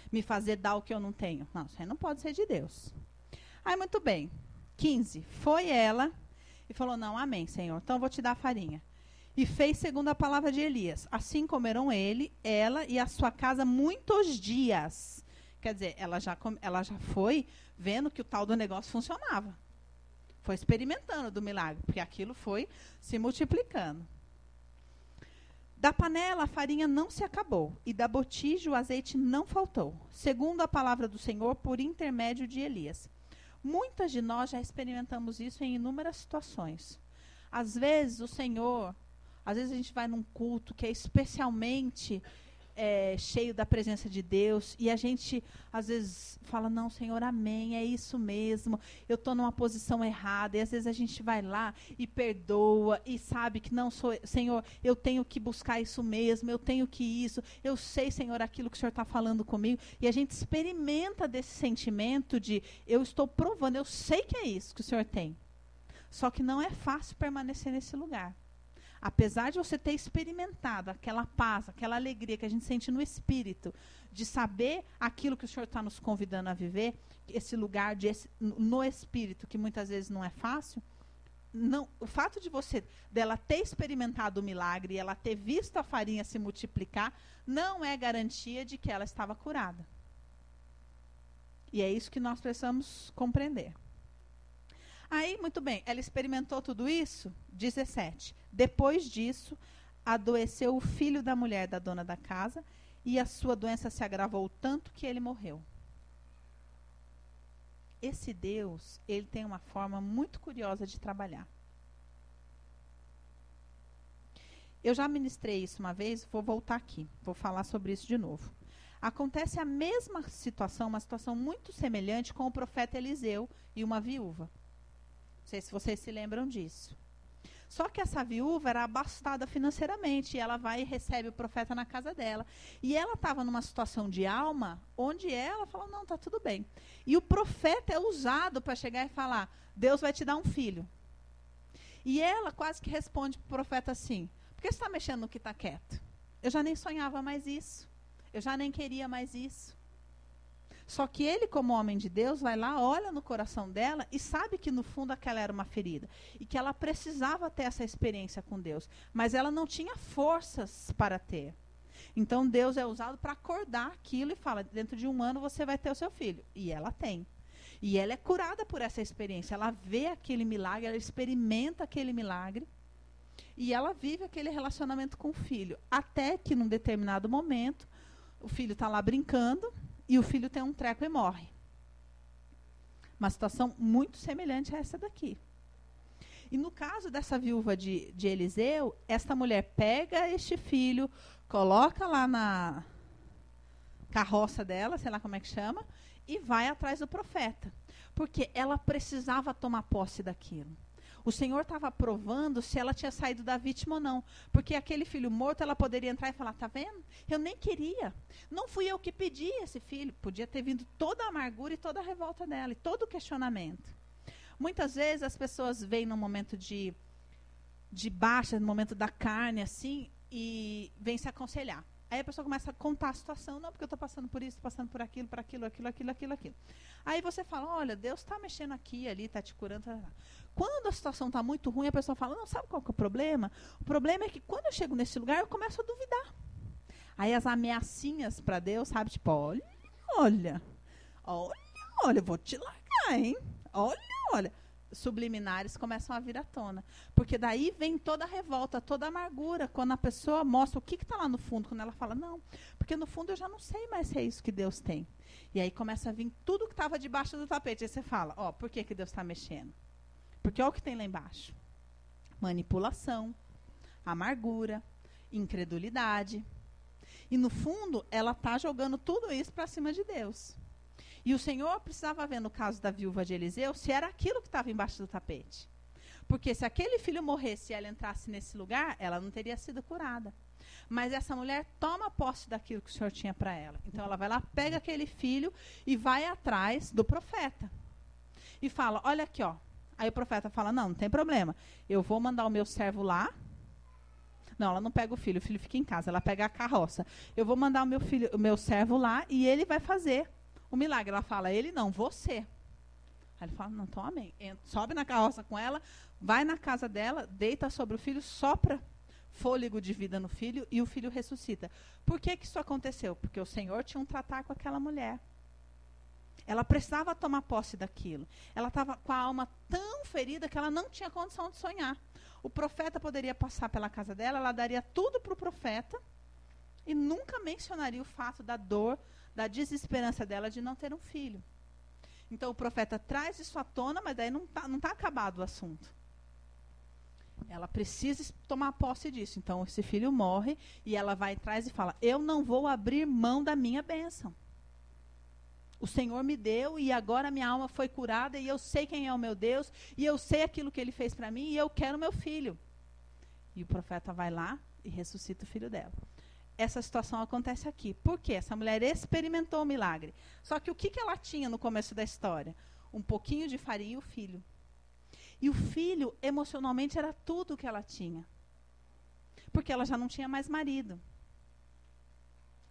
A: Me fazer dar o que eu não tenho. Não, isso aí não pode ser de Deus. Aí, muito bem. 15. Foi ela e falou: Não, amém, Senhor. Então vou te dar a farinha. E fez segundo a palavra de Elias. Assim comeram ele, ela e a sua casa muitos dias. Quer dizer, ela já, ela já foi vendo que o tal do negócio funcionava. Foi experimentando do milagre, porque aquilo foi se multiplicando. Da panela a farinha não se acabou, e da botija o azeite não faltou, segundo a palavra do Senhor por intermédio de Elias. Muitas de nós já experimentamos isso em inúmeras situações. Às vezes o Senhor, às vezes a gente vai num culto que é especialmente é, cheio da presença de Deus. E a gente às vezes fala não Senhor amém é isso mesmo. Eu estou numa posição errada. E às vezes a gente vai lá e perdoa e sabe que não sou Senhor eu tenho que buscar isso mesmo eu tenho que isso. Eu sei Senhor aquilo que o Senhor está falando comigo. E a gente experimenta desse sentimento de eu estou provando eu sei que é isso que o Senhor tem. Só que não é fácil permanecer nesse lugar apesar de você ter experimentado aquela paz, aquela alegria que a gente sente no espírito, de saber aquilo que o Senhor está nos convidando a viver, esse lugar de, no espírito, que muitas vezes não é fácil, não, o fato de você dela ter experimentado o milagre e ela ter visto a farinha se multiplicar, não é garantia de que ela estava curada. E é isso que nós precisamos compreender. Aí, muito bem, ela experimentou tudo isso? 17. Depois disso, adoeceu o filho da mulher da dona da casa e a sua doença se agravou tanto que ele morreu. Esse Deus, ele tem uma forma muito curiosa de trabalhar. Eu já ministrei isso uma vez, vou voltar aqui, vou falar sobre isso de novo. Acontece a mesma situação, uma situação muito semelhante com o profeta Eliseu e uma viúva. Não sei se vocês se lembram disso. Só que essa viúva era abastada financeiramente. E ela vai e recebe o profeta na casa dela. E ela estava numa situação de alma onde ela falou: não, está tudo bem. E o profeta é usado para chegar e falar: Deus vai te dar um filho. E ela quase que responde para o profeta assim: por que você está mexendo no que está quieto? Eu já nem sonhava mais isso. Eu já nem queria mais isso. Só que ele, como homem de Deus, vai lá, olha no coração dela e sabe que no fundo aquela era uma ferida. E que ela precisava ter essa experiência com Deus. Mas ela não tinha forças para ter. Então Deus é usado para acordar aquilo e fala: dentro de um ano você vai ter o seu filho. E ela tem. E ela é curada por essa experiência. Ela vê aquele milagre, ela experimenta aquele milagre. E ela vive aquele relacionamento com o filho. Até que, num determinado momento, o filho está lá brincando e o filho tem um treco e morre. Uma situação muito semelhante a essa daqui. E no caso dessa viúva de, de Eliseu, esta mulher pega este filho, coloca lá na carroça dela, sei lá como é que chama, e vai atrás do profeta. Porque ela precisava tomar posse daquilo. O Senhor estava provando se ela tinha saído da vítima ou não. Porque aquele filho morto, ela poderia entrar e falar: tá vendo? Eu nem queria. Não fui eu que pedi esse filho. Podia ter vindo toda a amargura e toda a revolta dela, e todo o questionamento. Muitas vezes as pessoas vêm num momento de, de baixa, no momento da carne, assim, e vêm se aconselhar. Aí a pessoa começa a contar a situação, não, porque eu estou passando por isso, passando por aquilo, por aquilo, aquilo, aquilo, aquilo, aquilo. Aí você fala, olha, Deus está mexendo aqui, ali, está te curando. Tá, tá, tá. Quando a situação está muito ruim, a pessoa fala, não, sabe qual que é o problema? O problema é que quando eu chego nesse lugar, eu começo a duvidar. Aí as ameaçinhas para Deus, sabe, tipo, olha, olha, olha, olha, vou te largar, hein? Olha, olha. Subliminares começam a vir à tona. Porque daí vem toda a revolta, toda a amargura, quando a pessoa mostra o que está lá no fundo, quando ela fala, não, porque no fundo eu já não sei mais se é isso que Deus tem. E aí começa a vir tudo que estava debaixo do tapete. Aí você fala, ó, por que, que Deus está mexendo? Porque olha o que tem lá embaixo. Manipulação, amargura, incredulidade. E no fundo, ela está jogando tudo isso para cima de Deus. E o Senhor precisava ver no caso da viúva de Eliseu se era aquilo que estava embaixo do tapete. Porque se aquele filho morresse e ela entrasse nesse lugar, ela não teria sido curada. Mas essa mulher toma posse daquilo que o Senhor tinha para ela. Então ela vai lá, pega aquele filho e vai atrás do profeta. E fala: Olha aqui, ó. Aí o profeta fala: Não, não tem problema. Eu vou mandar o meu servo lá. Não, ela não pega o filho, o filho fica em casa, ela pega a carroça. Eu vou mandar o meu filho, o meu servo lá e ele vai fazer o milagre. Ela fala, ele não, você. Aí ele fala, não, então amém. Entra, sobe na carroça com ela, vai na casa dela, deita sobre o filho, sopra fôlego de vida no filho e o filho ressuscita. Por que, que isso aconteceu? Porque o Senhor tinha um tratar com aquela mulher. Ela precisava tomar posse daquilo. Ela estava com a alma tão ferida que ela não tinha condição de sonhar. O profeta poderia passar pela casa dela, ela daria tudo para o profeta e nunca mencionaria o fato da dor, da desesperança dela de não ter um filho. Então o profeta traz isso à tona, mas daí não está não tá acabado o assunto. Ela precisa tomar posse disso. Então esse filho morre e ela vai atrás e fala: Eu não vou abrir mão da minha bênção. O Senhor me deu e agora minha alma foi curada e eu sei quem é o meu Deus e eu sei aquilo que ele fez para mim e eu quero meu filho. E o profeta vai lá e ressuscita o filho dela essa situação acontece aqui. Por quê? Essa mulher experimentou o milagre. Só que o que, que ela tinha no começo da história? Um pouquinho de farinha e o filho. E o filho, emocionalmente, era tudo o que ela tinha. Porque ela já não tinha mais marido.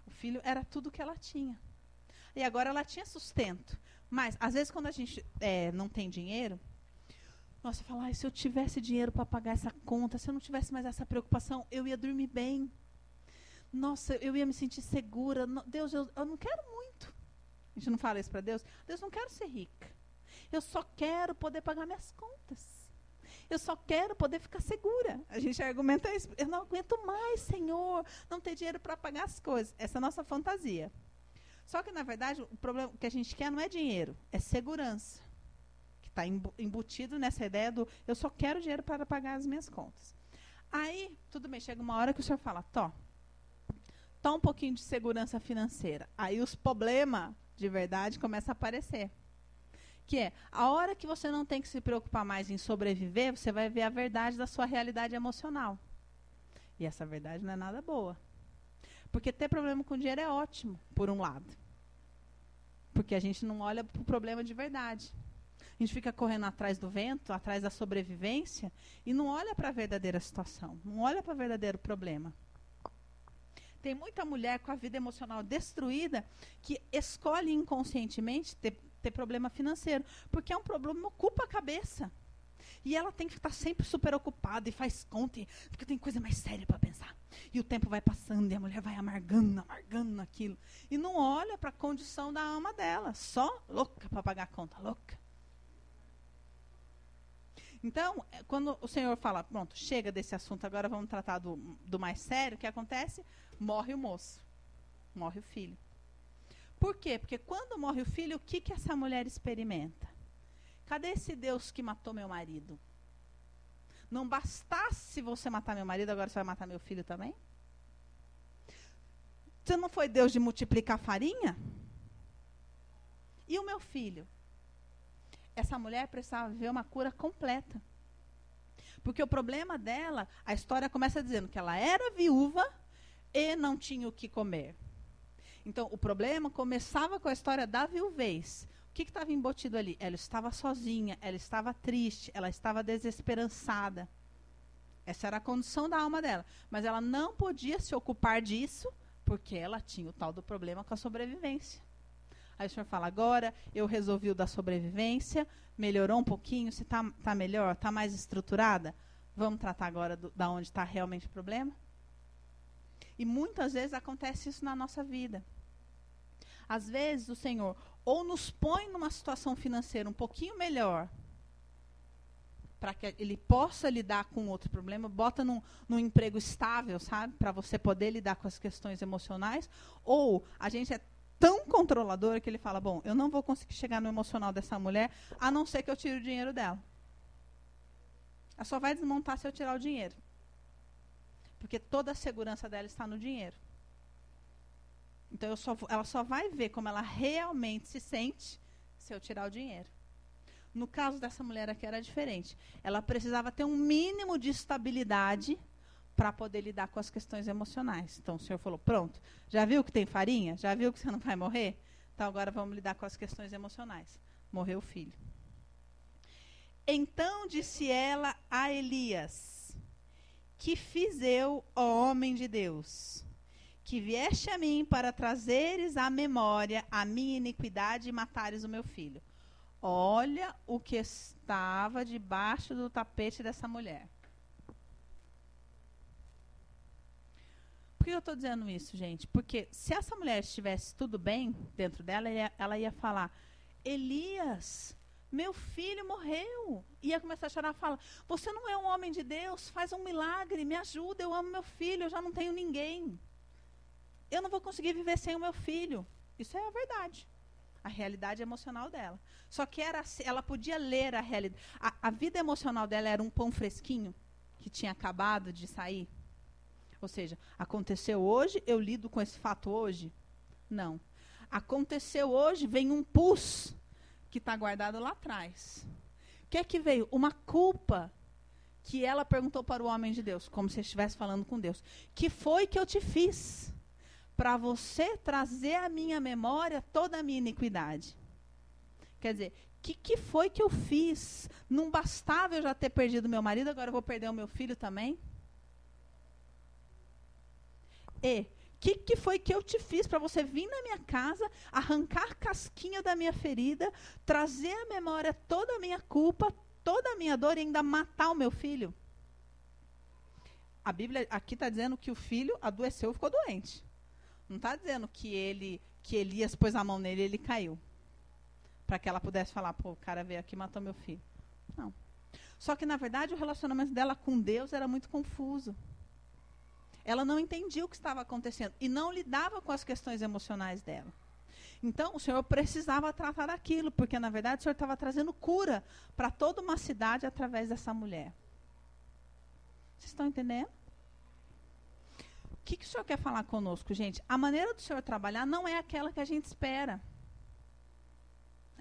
A: O filho era tudo o que ela tinha. E agora ela tinha sustento. Mas, às vezes, quando a gente é, não tem dinheiro, nossa, falar, se eu tivesse dinheiro para pagar essa conta, se eu não tivesse mais essa preocupação, eu ia dormir bem nossa, eu ia me sentir segura. Deus, eu, eu não quero muito. A gente não fala isso para Deus? Deus, não quero ser rica. Eu só quero poder pagar minhas contas. Eu só quero poder ficar segura. A gente argumenta isso. Eu não aguento mais, Senhor, não ter dinheiro para pagar as coisas. Essa é a nossa fantasia. Só que, na verdade, o problema que a gente quer não é dinheiro, é segurança. Que está embutido nessa ideia do eu só quero dinheiro para pagar as minhas contas. Aí, tudo bem, chega uma hora que o senhor fala, Tó, Tá um pouquinho de segurança financeira. Aí os problemas de verdade começam a aparecer. Que é, a hora que você não tem que se preocupar mais em sobreviver, você vai ver a verdade da sua realidade emocional. E essa verdade não é nada boa. Porque ter problema com dinheiro é ótimo, por um lado. Porque a gente não olha para o problema de verdade. A gente fica correndo atrás do vento, atrás da sobrevivência, e não olha para a verdadeira situação, não olha para o verdadeiro problema. Tem muita mulher com a vida emocional destruída que escolhe inconscientemente ter, ter problema financeiro, porque é um problema que ocupa a cabeça. E ela tem que estar sempre super ocupada e faz conta, porque tem coisa mais séria para pensar. E o tempo vai passando e a mulher vai amargando, amargando aquilo. E não olha para a condição da alma dela, só louca para pagar a conta, louca. Então, é, quando o Senhor fala, pronto, chega desse assunto, agora vamos tratar do, do mais sério, o que acontece? morre o moço, morre o filho. Por quê? Porque quando morre o filho, o que, que essa mulher experimenta? Cadê esse Deus que matou meu marido? Não bastasse você matar meu marido, agora você vai matar meu filho também? Você não foi Deus de multiplicar farinha? E o meu filho? Essa mulher precisava ver uma cura completa. Porque o problema dela, a história começa dizendo que ela era viúva e não tinha o que comer. Então, o problema começava com a história da viuvez. O que estava embutido ali? Ela estava sozinha, ela estava triste, ela estava desesperançada. Essa era a condição da alma dela. Mas ela não podia se ocupar disso, porque ela tinha o tal do problema com a sobrevivência. Aí o senhor fala, agora eu resolvi o da sobrevivência, melhorou um pouquinho, se está tá melhor, está mais estruturada, vamos tratar agora do, da onde está realmente o problema? E muitas vezes acontece isso na nossa vida. Às vezes o Senhor ou nos põe numa situação financeira um pouquinho melhor para que ele possa lidar com outro problema, bota num, num emprego estável, sabe? Para você poder lidar com as questões emocionais. Ou a gente é tão controlador que ele fala: bom, eu não vou conseguir chegar no emocional dessa mulher, a não ser que eu tire o dinheiro dela. Ela só vai desmontar se eu tirar o dinheiro. Porque toda a segurança dela está no dinheiro. Então só, ela só vai ver como ela realmente se sente se eu tirar o dinheiro. No caso dessa mulher aqui era diferente. Ela precisava ter um mínimo de estabilidade para poder lidar com as questões emocionais. Então o senhor falou: pronto, já viu que tem farinha? Já viu que você não vai morrer? Então agora vamos lidar com as questões emocionais. Morreu o filho. Então disse ela a Elias: Que fiz eu, ó homem de Deus? Que vieste a mim para trazeres à memória a minha iniquidade e matares o meu filho. Olha o que estava debaixo do tapete dessa mulher. Que eu estou dizendo isso, gente? Porque se essa mulher estivesse tudo bem dentro dela, ela ia falar: Elias, meu filho morreu. Ia começar a chorar falar: Você não é um homem de Deus, faz um milagre, me ajuda, eu amo meu filho, eu já não tenho ninguém. Eu não vou conseguir viver sem o meu filho. Isso é a verdade. A realidade emocional dela. Só que era, ela podia ler a realidade. A, a vida emocional dela era um pão fresquinho que tinha acabado de sair. Ou seja, aconteceu hoje, eu lido com esse fato hoje? Não. Aconteceu hoje, vem um pus que está guardado lá atrás. O que é que veio? Uma culpa que ela perguntou para o homem de Deus, como se estivesse falando com Deus. Que foi que eu te fiz? Para você trazer à minha memória toda a minha iniquidade. Quer dizer, que, que foi que eu fiz? Não bastava eu já ter perdido meu marido, agora eu vou perder o meu filho também? E o que, que foi que eu te fiz para você vir na minha casa, arrancar casquinha da minha ferida, trazer à memória toda a minha culpa, toda a minha dor e ainda matar o meu filho? A Bíblia aqui está dizendo que o filho adoeceu e ficou doente. Não está dizendo que ele, que Elias pôs a mão nele e ele caiu. Para que ela pudesse falar, pô, o cara veio aqui e matou meu filho. Não. Só que, na verdade, o relacionamento dela com Deus era muito confuso. Ela não entendia o que estava acontecendo e não lidava com as questões emocionais dela. Então, o Senhor precisava tratar daquilo, porque, na verdade, o Senhor estava trazendo cura para toda uma cidade através dessa mulher. Vocês estão entendendo? O que, que o Senhor quer falar conosco, gente? A maneira do Senhor trabalhar não é aquela que a gente espera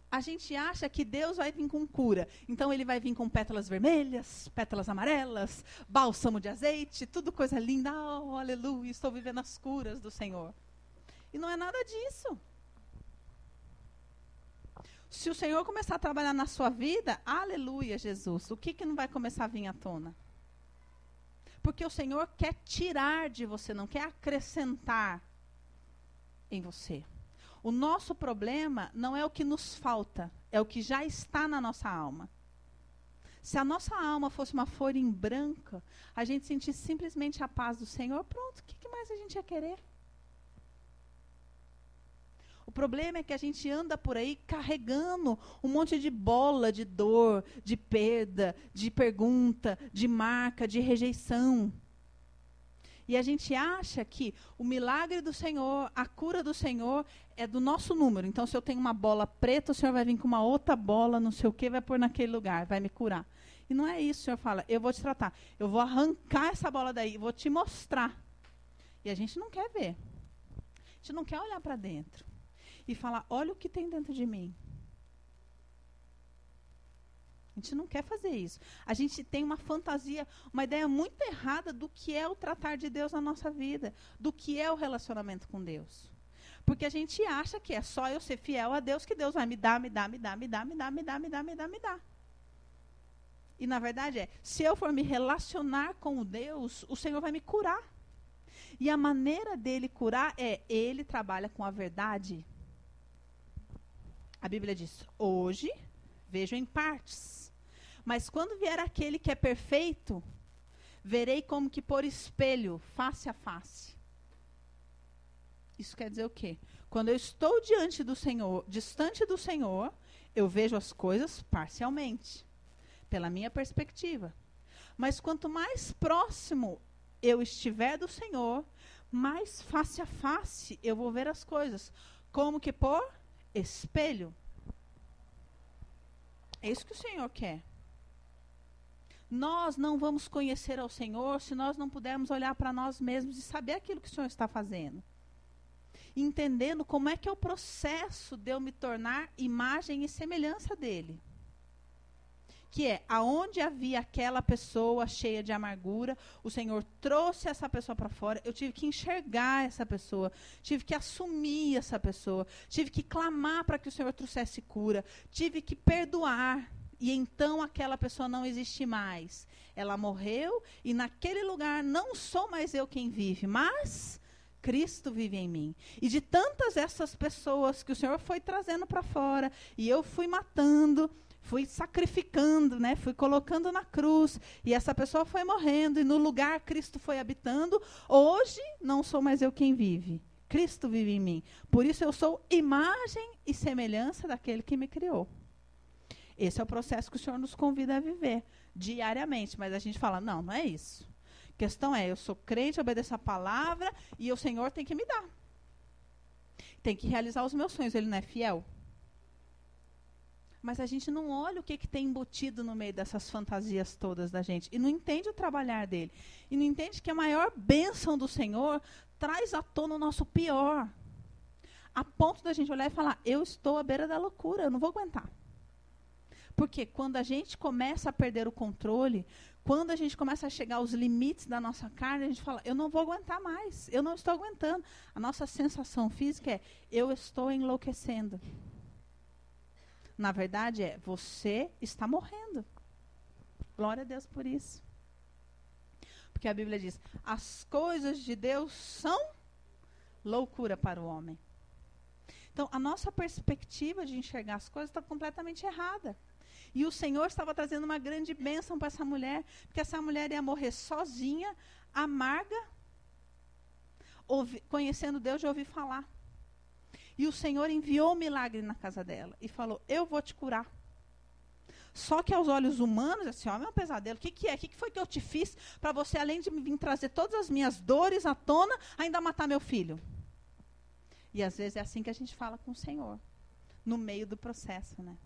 A: a gente acha que Deus vai vir com cura. Então ele vai vir com pétalas vermelhas, pétalas amarelas, bálsamo de azeite, tudo coisa linda. Oh, aleluia, estou vivendo as curas do Senhor. E não é nada disso. Se o Senhor começar a trabalhar na sua vida, aleluia, Jesus, o que, que não vai começar a vir à tona? Porque o Senhor quer tirar de você, não quer acrescentar em você. O nosso problema não é o que nos falta, é o que já está na nossa alma. Se a nossa alma fosse uma folha em branca, a gente sentisse simplesmente a paz do Senhor, pronto, o que, que mais a gente ia querer? O problema é que a gente anda por aí carregando um monte de bola de dor, de perda, de pergunta, de marca, de rejeição. E a gente acha que o milagre do Senhor, a cura do Senhor, é do nosso número. Então, se eu tenho uma bola preta, o Senhor vai vir com uma outra bola, não sei o que, vai pôr naquele lugar, vai me curar. E não é isso, o Senhor fala, eu vou te tratar. Eu vou arrancar essa bola daí, vou te mostrar. E a gente não quer ver. A gente não quer olhar para dentro. E falar, olha o que tem dentro de mim. A gente não quer fazer isso. A gente tem uma fantasia, uma ideia muito errada do que é o tratar de Deus na nossa vida, do que é o relacionamento com Deus. Porque a gente acha que é só eu ser fiel a Deus que Deus vai me dar, me dar, me dar, me dar, me dar, me dar, me dar, me dar, me dar. E na verdade é, se eu for me relacionar com o Deus, o Senhor vai me curar. E a maneira dele curar é ele trabalha com a verdade. A Bíblia diz: "Hoje vejo em partes, mas quando vier aquele que é perfeito, verei como que por espelho, face a face. Isso quer dizer o quê? Quando eu estou diante do Senhor, distante do Senhor, eu vejo as coisas parcialmente. pela minha perspectiva. Mas quanto mais próximo eu estiver do Senhor, mais face a face eu vou ver as coisas. Como que por espelho. É isso que o Senhor quer. Nós não vamos conhecer ao Senhor se nós não pudermos olhar para nós mesmos e saber aquilo que o Senhor está fazendo. Entendendo como é que é o processo de eu me tornar imagem e semelhança dele que é aonde havia aquela pessoa cheia de amargura, o Senhor trouxe essa pessoa para fora, eu tive que enxergar essa pessoa, tive que assumir essa pessoa, tive que clamar para que o Senhor trouxesse cura, tive que perdoar. E então aquela pessoa não existe mais. Ela morreu e naquele lugar não sou mais eu quem vive, mas Cristo vive em mim. E de tantas essas pessoas que o Senhor foi trazendo para fora e eu fui matando, fui sacrificando, né? Fui colocando na cruz e essa pessoa foi morrendo e no lugar Cristo foi habitando. Hoje não sou mais eu quem vive. Cristo vive em mim. Por isso eu sou imagem e semelhança daquele que me criou. Esse é o processo que o Senhor nos convida a viver diariamente, mas a gente fala: "Não, não é isso". A questão é, eu sou crente, obedeço a palavra e o Senhor tem que me dar. Tem que realizar os meus sonhos, ele não é fiel? mas a gente não olha o que, que tem embutido no meio dessas fantasias todas da gente. E não entende o trabalhar dele. E não entende que a maior bênção do Senhor traz à tona o nosso pior. A ponto da gente olhar e falar: eu estou à beira da loucura, eu não vou aguentar. Porque quando a gente começa a perder o controle, quando a gente começa a chegar aos limites da nossa carne, a gente fala: eu não vou aguentar mais, eu não estou aguentando. A nossa sensação física é: eu estou enlouquecendo. Na verdade, é você está morrendo. Glória a Deus por isso. Porque a Bíblia diz: as coisas de Deus são loucura para o homem. Então, a nossa perspectiva de enxergar as coisas está completamente errada. E o Senhor estava trazendo uma grande bênção para essa mulher, porque essa mulher ia morrer sozinha, amarga, ouvi, conhecendo Deus de ouvir falar. E o Senhor enviou um milagre na casa dela e falou: Eu vou te curar. Só que aos olhos humanos, esse homem é um pesadelo. O que, que é? O que, que foi que eu te fiz para você, além de vir trazer todas as minhas dores à tona, ainda matar meu filho? E às vezes é assim que a gente fala com o Senhor, no meio do processo, né?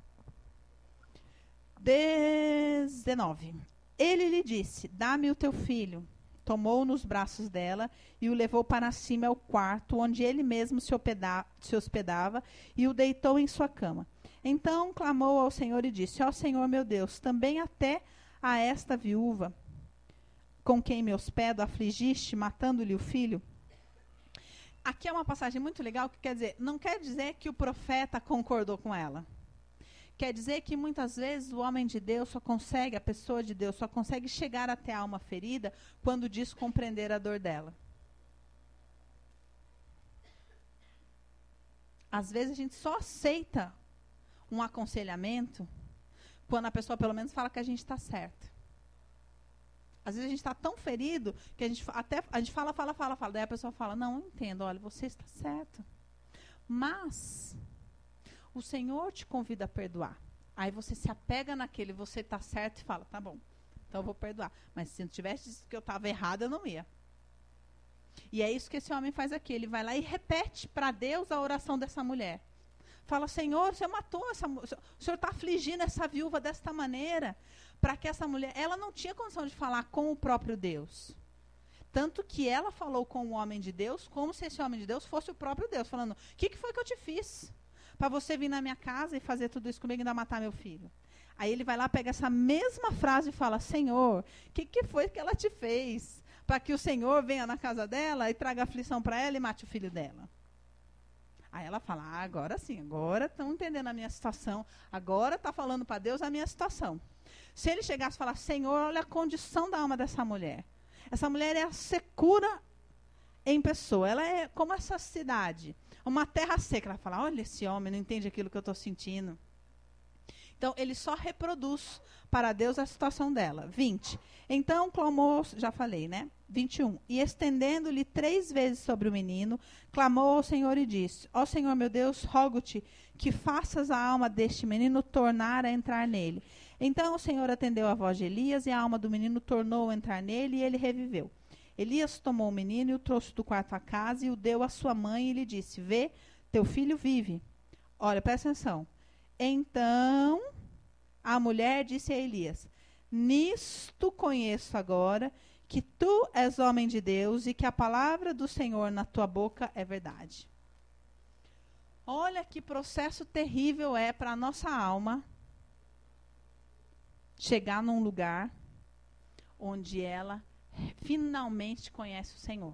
A: 19. Ele lhe disse: Dá-me o teu filho tomou-o nos braços dela e o levou para cima ao quarto, onde ele mesmo se, hospeda se hospedava, e o deitou em sua cama. Então clamou ao Senhor e disse: Ó oh, Senhor meu Deus, também até a esta viúva com quem me hospedo afligiste, matando-lhe o filho? Aqui é uma passagem muito legal que quer dizer, não quer dizer que o profeta concordou com ela. Quer dizer que muitas vezes o homem de Deus só consegue, a pessoa de Deus só consegue chegar até a alma ferida quando diz compreender a dor dela. Às vezes a gente só aceita um aconselhamento quando a pessoa pelo menos fala que a gente está certo. Às vezes a gente está tão ferido que a gente até a gente fala, fala, fala, fala. Daí a pessoa fala, não, entendo, olha, você está certo. Mas o Senhor te convida a perdoar. Aí você se apega naquele, você está certo e fala, tá bom, então eu vou perdoar. Mas se não tivesse dito que eu estava errada, eu não ia. E é isso que esse homem faz aqui. Ele vai lá e repete para Deus a oração dessa mulher. Fala, Senhor, você matou essa O Senhor está afligindo essa viúva desta maneira. Para que essa mulher. Ela não tinha condição de falar com o próprio Deus. Tanto que ela falou com o homem de Deus, como se esse homem de Deus fosse o próprio Deus, falando: O que, que foi que eu te fiz? Para você vir na minha casa e fazer tudo isso comigo e ainda matar meu filho. Aí ele vai lá, pega essa mesma frase e fala: Senhor, o que, que foi que ela te fez? Para que o Senhor venha na casa dela e traga aflição para ela e mate o filho dela. Aí ela fala: ah, agora sim, agora estão entendendo a minha situação, agora está falando para Deus a minha situação. Se ele chegasse e falar: Senhor, olha a condição da alma dessa mulher. Essa mulher é a secura em pessoa, ela é como essa cidade uma terra seca. Ela fala: olha, esse homem não entende aquilo que eu estou sentindo. Então, ele só reproduz para Deus a situação dela. 20. Então clamou, já falei, né? 21. E estendendo-lhe três vezes sobre o menino, clamou ao Senhor e disse: Ó Senhor meu Deus, rogo-te que faças a alma deste menino tornar a entrar nele. Então o Senhor atendeu a voz de Elias e a alma do menino tornou a entrar nele e ele reviveu. Elias tomou o menino e o trouxe do quarto à casa e o deu à sua mãe e lhe disse: Vê, teu filho vive. Olha, presta atenção. Então a mulher disse a Elias: Nisto conheço agora que tu és homem de Deus e que a palavra do Senhor na tua boca é verdade. Olha que processo terrível é para a nossa alma chegar num lugar onde ela finalmente conhece o Senhor.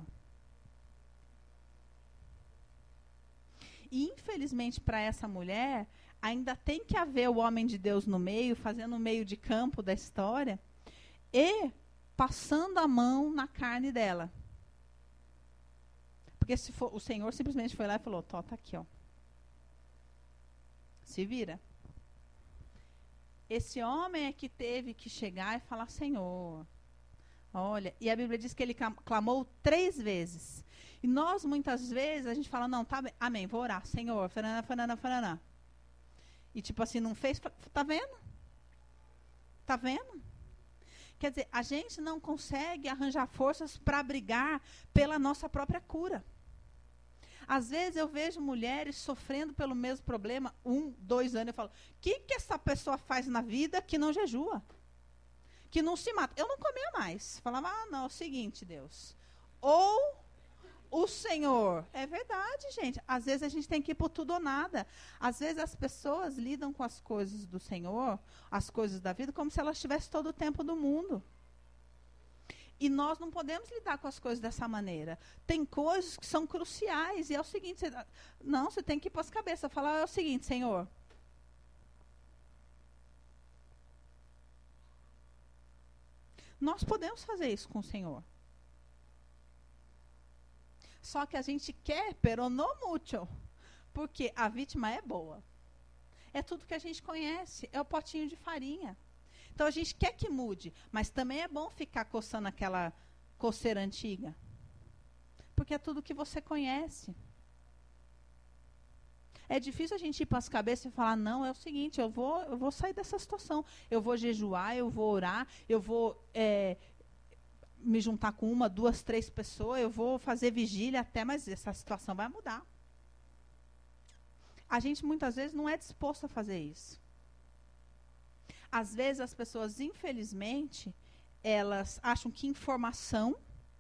A: E infelizmente para essa mulher, ainda tem que haver o homem de Deus no meio, fazendo o meio de campo da história e passando a mão na carne dela. Porque se for, o Senhor simplesmente foi lá e falou: "Tó, tá aqui, ó. Se vira". Esse homem é que teve que chegar e falar: "Senhor, Olha, e a Bíblia diz que ele clamou três vezes. E nós, muitas vezes, a gente fala, não, tá, amém, vou orar, Senhor, faraná, faraná, faraná. E tipo assim, não fez, tá vendo? Tá vendo? Quer dizer, a gente não consegue arranjar forças para brigar pela nossa própria cura. Às vezes eu vejo mulheres sofrendo pelo mesmo problema, um, dois anos, eu falo, o que, que essa pessoa faz na vida que não jejua? Que não se mata. Eu não comia mais. Falava, ah, não, é o seguinte, Deus. Ou o Senhor. É verdade, gente. Às vezes a gente tem que ir por tudo ou nada. Às vezes as pessoas lidam com as coisas do Senhor, as coisas da vida, como se elas tivessem todo o tempo do mundo. E nós não podemos lidar com as coisas dessa maneira. Tem coisas que são cruciais. E é o seguinte: você, não, você tem que ir para as cabeças. Falar é o seguinte, Senhor. Nós podemos fazer isso com o Senhor. Só que a gente quer, pero no mucho. Porque a vítima é boa. É tudo que a gente conhece. É o potinho de farinha. Então a gente quer que mude. Mas também é bom ficar coçando aquela coceira antiga. Porque é tudo que você conhece. É difícil a gente ir para as cabeças e falar, não, é o seguinte, eu vou, eu vou sair dessa situação. Eu vou jejuar, eu vou orar, eu vou é, me juntar com uma, duas, três pessoas, eu vou fazer vigília até, mas essa situação vai mudar. A gente muitas vezes não é disposto a fazer isso. Às vezes as pessoas, infelizmente, elas acham que informação,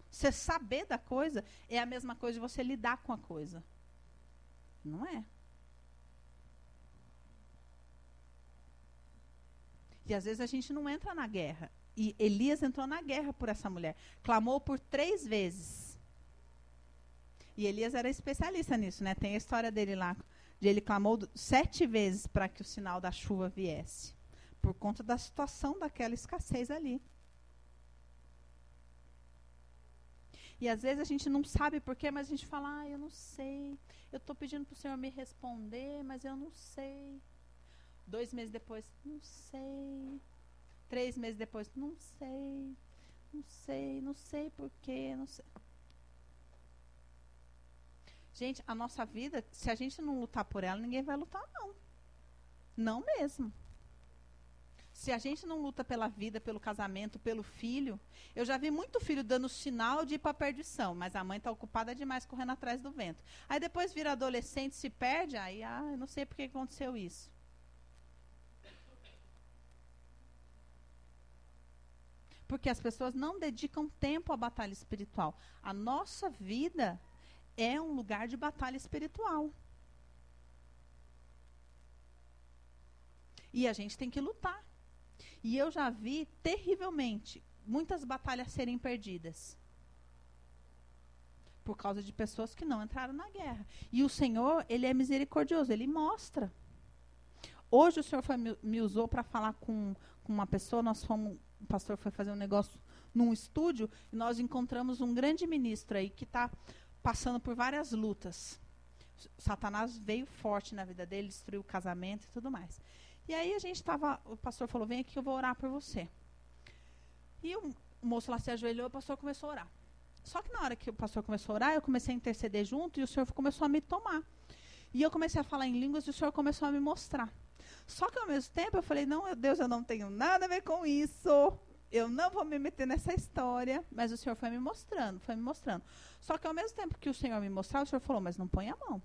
A: você saber da coisa, é a mesma coisa de você lidar com a coisa. Não é. E às vezes a gente não entra na guerra. E Elias entrou na guerra por essa mulher. Clamou por três vezes. E Elias era especialista nisso, né? Tem a história dele lá. De ele clamou sete vezes para que o sinal da chuva viesse. Por conta da situação daquela escassez ali. E às vezes a gente não sabe porquê, mas a gente fala, ah, eu não sei. Eu estou pedindo para o Senhor me responder, mas eu não sei. Dois meses depois, não sei. Três meses depois, não sei. Não sei, não sei porquê, não sei. Gente, a nossa vida, se a gente não lutar por ela, ninguém vai lutar, não. Não mesmo. Se a gente não luta pela vida, pelo casamento, pelo filho, eu já vi muito filho dando sinal de ir para a perdição, mas a mãe está ocupada demais correndo atrás do vento. Aí depois vira adolescente, se perde, aí, ah, eu não sei por que aconteceu isso. Porque as pessoas não dedicam tempo à batalha espiritual. A nossa vida é um lugar de batalha espiritual. E a gente tem que lutar. E eu já vi terrivelmente muitas batalhas serem perdidas por causa de pessoas que não entraram na guerra. E o Senhor, ele é misericordioso, ele mostra. Hoje o Senhor foi, me, usou para falar com, com uma pessoa, nós fomos o pastor foi fazer um negócio num estúdio e nós encontramos um grande ministro aí que está passando por várias lutas. Satanás veio forte na vida dele, destruiu o casamento e tudo mais. E aí a gente estava, o pastor falou: "Vem aqui que eu vou orar por você". E o moço lá se ajoelhou, o pastor começou a orar. Só que na hora que o pastor começou a orar, eu comecei a interceder junto e o senhor começou a me tomar. E eu comecei a falar em línguas e o senhor começou a me mostrar. Só que ao mesmo tempo eu falei: não, Deus, eu não tenho nada a ver com isso. Eu não vou me meter nessa história. Mas o Senhor foi me mostrando, foi me mostrando. Só que ao mesmo tempo que o Senhor me mostrava, o Senhor falou: mas não põe a mão.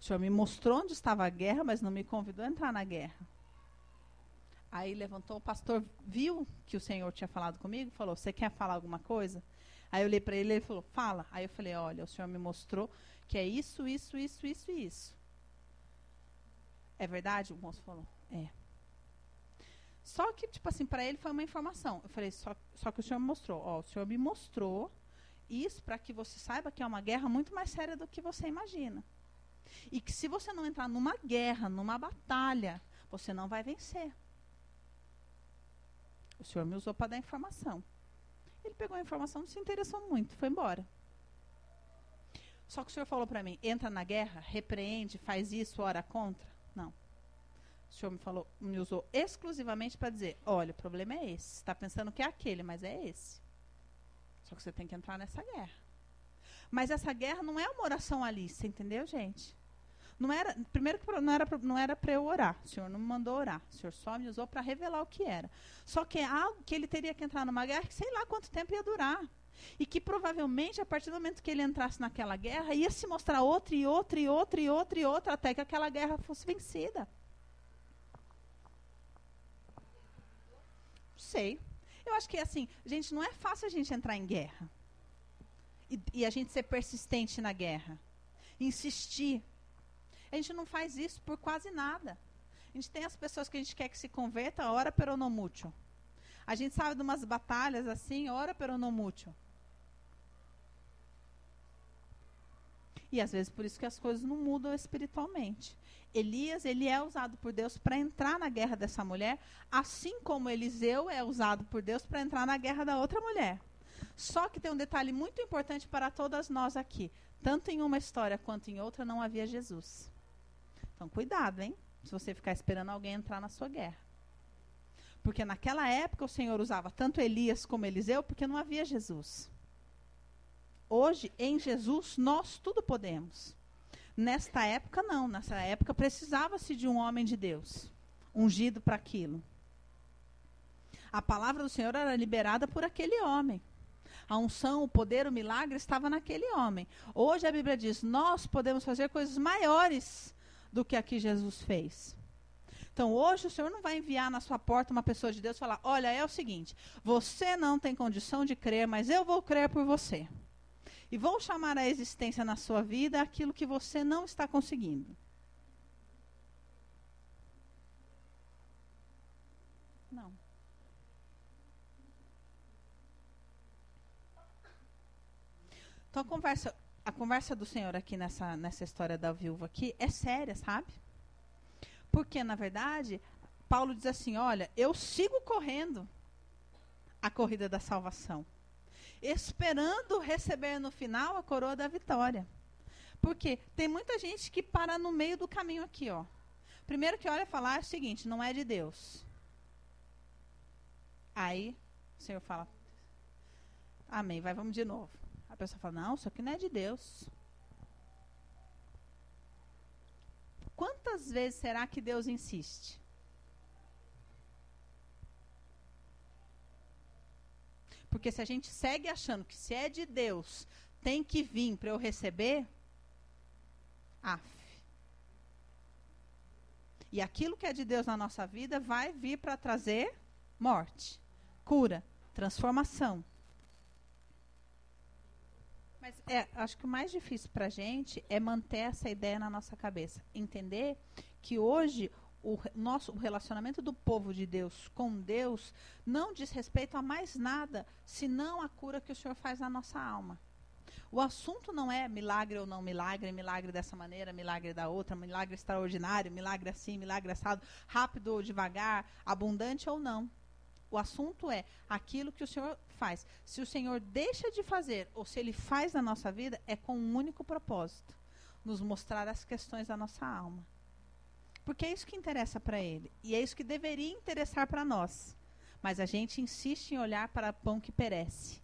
A: O Senhor me mostrou onde estava a guerra, mas não me convidou a entrar na guerra. Aí levantou o pastor, viu que o Senhor tinha falado comigo, falou: Você quer falar alguma coisa? Aí eu olhei para ele e ele falou: Fala. Aí eu falei: Olha, o Senhor me mostrou que é isso, isso, isso, isso e isso. É verdade? O moço falou: É. Só que, tipo assim, para ele foi uma informação. Eu falei: Só, só que o Senhor me mostrou. Ó, o Senhor me mostrou isso para que você saiba que é uma guerra muito mais séria do que você imagina. E que se você não entrar numa guerra, numa batalha, você não vai vencer. O senhor me usou para dar informação. Ele pegou a informação, não se interessou muito, foi embora. Só que o senhor falou para mim: entra na guerra, repreende, faz isso, ora contra. O senhor me falou, me usou exclusivamente para dizer: olha, o problema é esse. Está pensando que é aquele, mas é esse. Só que você tem que entrar nessa guerra. Mas essa guerra não é uma oração ali, você entendeu, gente? Não era, primeiro que não era, não era para eu orar. O Senhor não me mandou orar. O Senhor só me usou para revelar o que era. Só que é algo que ele teria que entrar numa guerra que sei lá quanto tempo ia durar. E que provavelmente, a partir do momento que ele entrasse naquela guerra, ia se mostrar outra e outra e outra e outra e outra, até que aquela guerra fosse vencida. Sei. Eu acho que, assim, gente, não é fácil a gente entrar em guerra. E, e a gente ser persistente na guerra. Insistir a gente não faz isso por quase nada. A gente tem as pessoas que a gente quer que se converta, ora peronomútil. A gente sabe de umas batalhas assim, ora peronomútil. E às vezes por isso que as coisas não mudam espiritualmente. Elias, ele é usado por Deus para entrar na guerra dessa mulher, assim como Eliseu é usado por Deus para entrar na guerra da outra mulher. Só que tem um detalhe muito importante para todas nós aqui. Tanto em uma história quanto em outra não havia Jesus. Então, cuidado, hein? Se você ficar esperando alguém entrar na sua guerra. Porque naquela época o Senhor usava tanto Elias como Eliseu, porque não havia Jesus. Hoje, em Jesus, nós tudo podemos. Nesta época, não. Nessa época, precisava-se de um homem de Deus, ungido para aquilo. A palavra do Senhor era liberada por aquele homem. A unção, o poder, o milagre estava naquele homem. Hoje a Bíblia diz: nós podemos fazer coisas maiores do que aqui Jesus fez. Então, hoje o Senhor não vai enviar na sua porta uma pessoa de Deus e falar: Olha, é o seguinte, você não tem condição de crer, mas eu vou crer por você. E vou chamar a existência na sua vida aquilo que você não está conseguindo. Não. Então, a conversa a conversa do Senhor aqui nessa, nessa história da viúva aqui é séria, sabe? Porque, na verdade, Paulo diz assim: olha, eu sigo correndo a corrida da salvação, esperando receber no final a coroa da vitória. Porque tem muita gente que para no meio do caminho aqui, ó. Primeiro que olha e fala ah, é o seguinte, não é de Deus. Aí o Senhor fala: Amém, vai, vamos de novo. A pessoa fala: Não, isso aqui não é de Deus. Quantas vezes será que Deus insiste? Porque se a gente segue achando que se é de Deus, tem que vir para eu receber, af. E aquilo que é de Deus na nossa vida vai vir para trazer morte, cura, transformação. Mas é, acho que o mais difícil para a gente é manter essa ideia na nossa cabeça. Entender que hoje o nosso o relacionamento do povo de Deus com Deus não diz respeito a mais nada senão a cura que o Senhor faz na nossa alma. O assunto não é milagre ou não milagre, milagre dessa maneira, milagre da outra, milagre extraordinário, milagre assim, milagre assado, rápido ou devagar, abundante ou não. O assunto é aquilo que o Senhor faz. Se o Senhor deixa de fazer ou se ele faz na nossa vida, é com um único propósito: nos mostrar as questões da nossa alma. Porque é isso que interessa para ele. E é isso que deveria interessar para nós. Mas a gente insiste em olhar para pão que perece.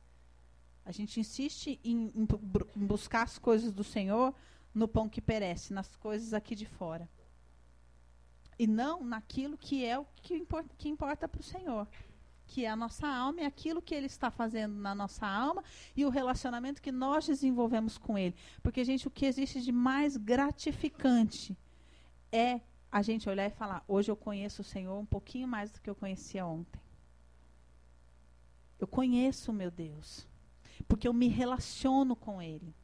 A: A gente insiste em, em, em buscar as coisas do Senhor no pão que perece, nas coisas aqui de fora. e não naquilo que é o que importa, que importa para o Senhor que é a nossa alma, e aquilo que ele está fazendo na nossa alma e o relacionamento que nós desenvolvemos com ele. Porque, gente, o que existe de mais gratificante é a gente olhar e falar: hoje eu conheço o Senhor um pouquinho mais do que eu conhecia ontem. Eu conheço o meu Deus. Porque eu me relaciono com Ele.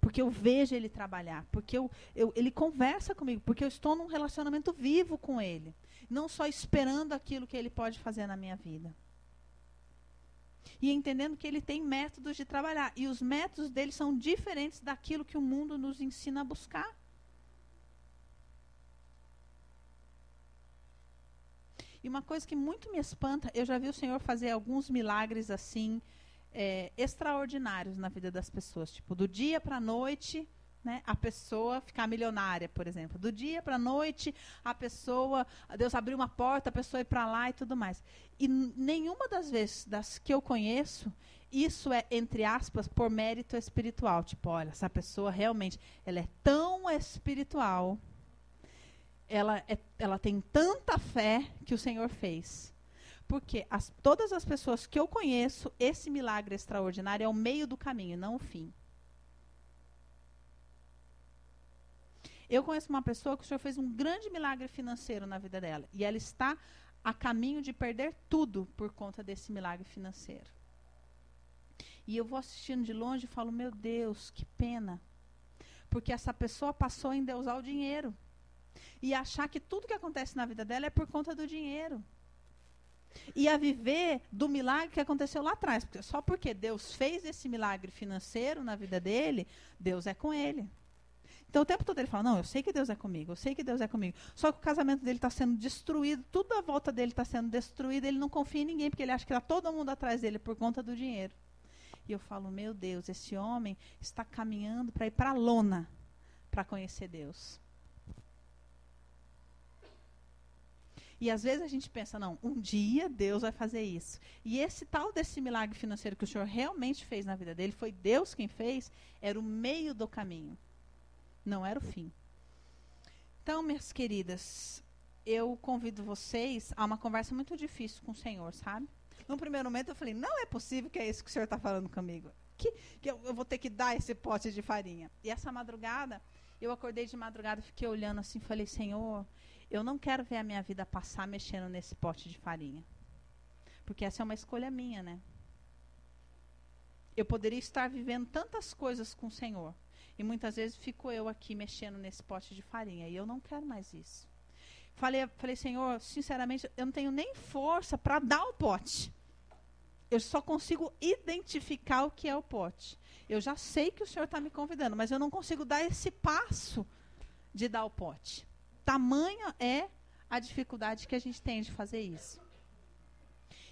A: Porque eu vejo Ele trabalhar. Porque eu, eu, Ele conversa comigo. Porque eu estou num relacionamento vivo com Ele não só esperando aquilo que ele pode fazer na minha vida. E entendendo que ele tem métodos de trabalhar. E os métodos dele são diferentes daquilo que o mundo nos ensina a buscar. E uma coisa que muito me espanta, eu já vi o Senhor fazer alguns milagres assim, é, extraordinários na vida das pessoas. Tipo, do dia para a noite, né, a pessoa ficar milionária, por exemplo. Do dia para a noite, a pessoa, Deus abriu uma porta, a pessoa ir para lá e tudo mais. E nenhuma das vezes das que eu conheço, isso é, entre aspas, por mérito espiritual. Tipo, olha, essa pessoa realmente, ela é tão espiritual, ela, é, ela tem tanta fé que o Senhor fez. Porque as, todas as pessoas que eu conheço, esse milagre extraordinário é o meio do caminho, não o fim. Eu conheço uma pessoa que o senhor fez um grande milagre financeiro na vida dela. E ela está a caminho de perder tudo por conta desse milagre financeiro. E eu vou assistindo de longe e falo: Meu Deus, que pena. Porque essa pessoa passou a endeusar o dinheiro. E achar que tudo que acontece na vida dela é por conta do dinheiro. E a viver do milagre que aconteceu lá atrás. Porque só porque Deus fez esse milagre financeiro na vida dele, Deus é com ele. Então o tempo todo ele fala: Não, eu sei que Deus é comigo, eu sei que Deus é comigo. Só que o casamento dele está sendo destruído, tudo à volta dele está sendo destruído, ele não confia em ninguém, porque ele acha que está todo mundo atrás dele por conta do dinheiro. E eu falo: Meu Deus, esse homem está caminhando para ir para a lona para conhecer Deus. E às vezes a gente pensa, não, um dia Deus vai fazer isso. E esse tal desse milagre financeiro que o Senhor realmente fez na vida dele, foi Deus quem fez, era o meio do caminho não era o fim. Então, minhas queridas, eu convido vocês a uma conversa muito difícil com o Senhor, sabe? No primeiro momento eu falei, não é possível que é isso que o Senhor está falando comigo. Que, que eu, eu, vou ter que dar esse pote de farinha. E essa madrugada, eu acordei de madrugada, fiquei olhando assim, falei, Senhor, eu não quero ver a minha vida passar mexendo nesse pote de farinha. Porque essa é uma escolha minha, né? Eu poderia estar vivendo tantas coisas com o Senhor, e muitas vezes fico eu aqui mexendo nesse pote de farinha. E eu não quero mais isso. Falei, falei Senhor, sinceramente, eu não tenho nem força para dar o pote. Eu só consigo identificar o que é o pote. Eu já sei que o Senhor está me convidando, mas eu não consigo dar esse passo de dar o pote. Tamanha é a dificuldade que a gente tem de fazer isso.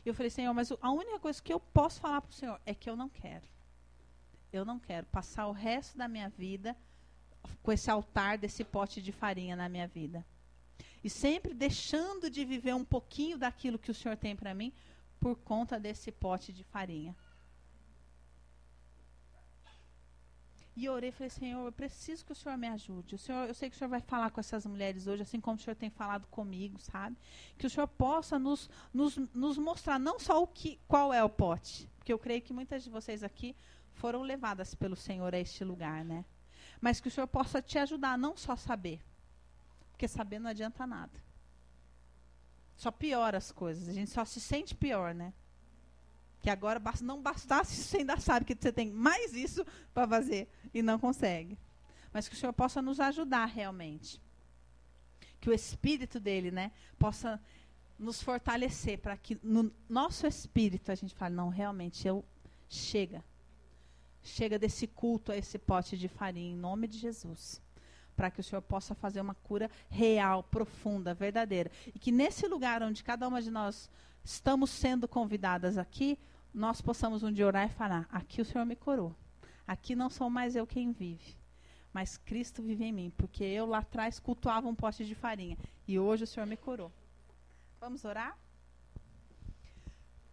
A: E eu falei, Senhor, mas a única coisa que eu posso falar para o Senhor é que eu não quero eu não quero passar o resto da minha vida com esse altar desse pote de farinha na minha vida. E sempre deixando de viver um pouquinho daquilo que o Senhor tem para mim por conta desse pote de farinha. E orei e falei, Senhor, eu preciso que o Senhor me ajude. O Senhor, eu sei que o Senhor vai falar com essas mulheres hoje, assim como o Senhor tem falado comigo, sabe? Que o Senhor possa nos, nos, nos mostrar não só o que, qual é o pote, porque eu creio que muitas de vocês aqui foram levadas pelo Senhor a este lugar, né? Mas que o Senhor possa te ajudar não só saber, porque saber não adianta nada. Só piora as coisas, a gente só se sente pior, né? Que agora não bastasse, você ainda sabe que você tem mais isso para fazer e não consegue. Mas que o Senhor possa nos ajudar realmente. Que o Espírito dele, né, possa nos fortalecer para que no nosso espírito a gente fale, não, realmente eu chega. Chega desse culto a esse pote de farinha, em nome de Jesus. Para que o Senhor possa fazer uma cura real, profunda, verdadeira. E que nesse lugar onde cada uma de nós estamos sendo convidadas aqui, nós possamos um dia orar e falar: aqui o Senhor me curou. Aqui não sou mais eu quem vive, mas Cristo vive em mim, porque eu lá atrás cultuava um pote de farinha e hoje o Senhor me curou. Vamos orar?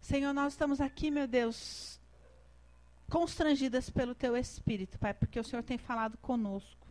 A: Senhor, nós estamos aqui, meu Deus, constrangidas pelo teu espírito, Pai, porque o Senhor tem falado conosco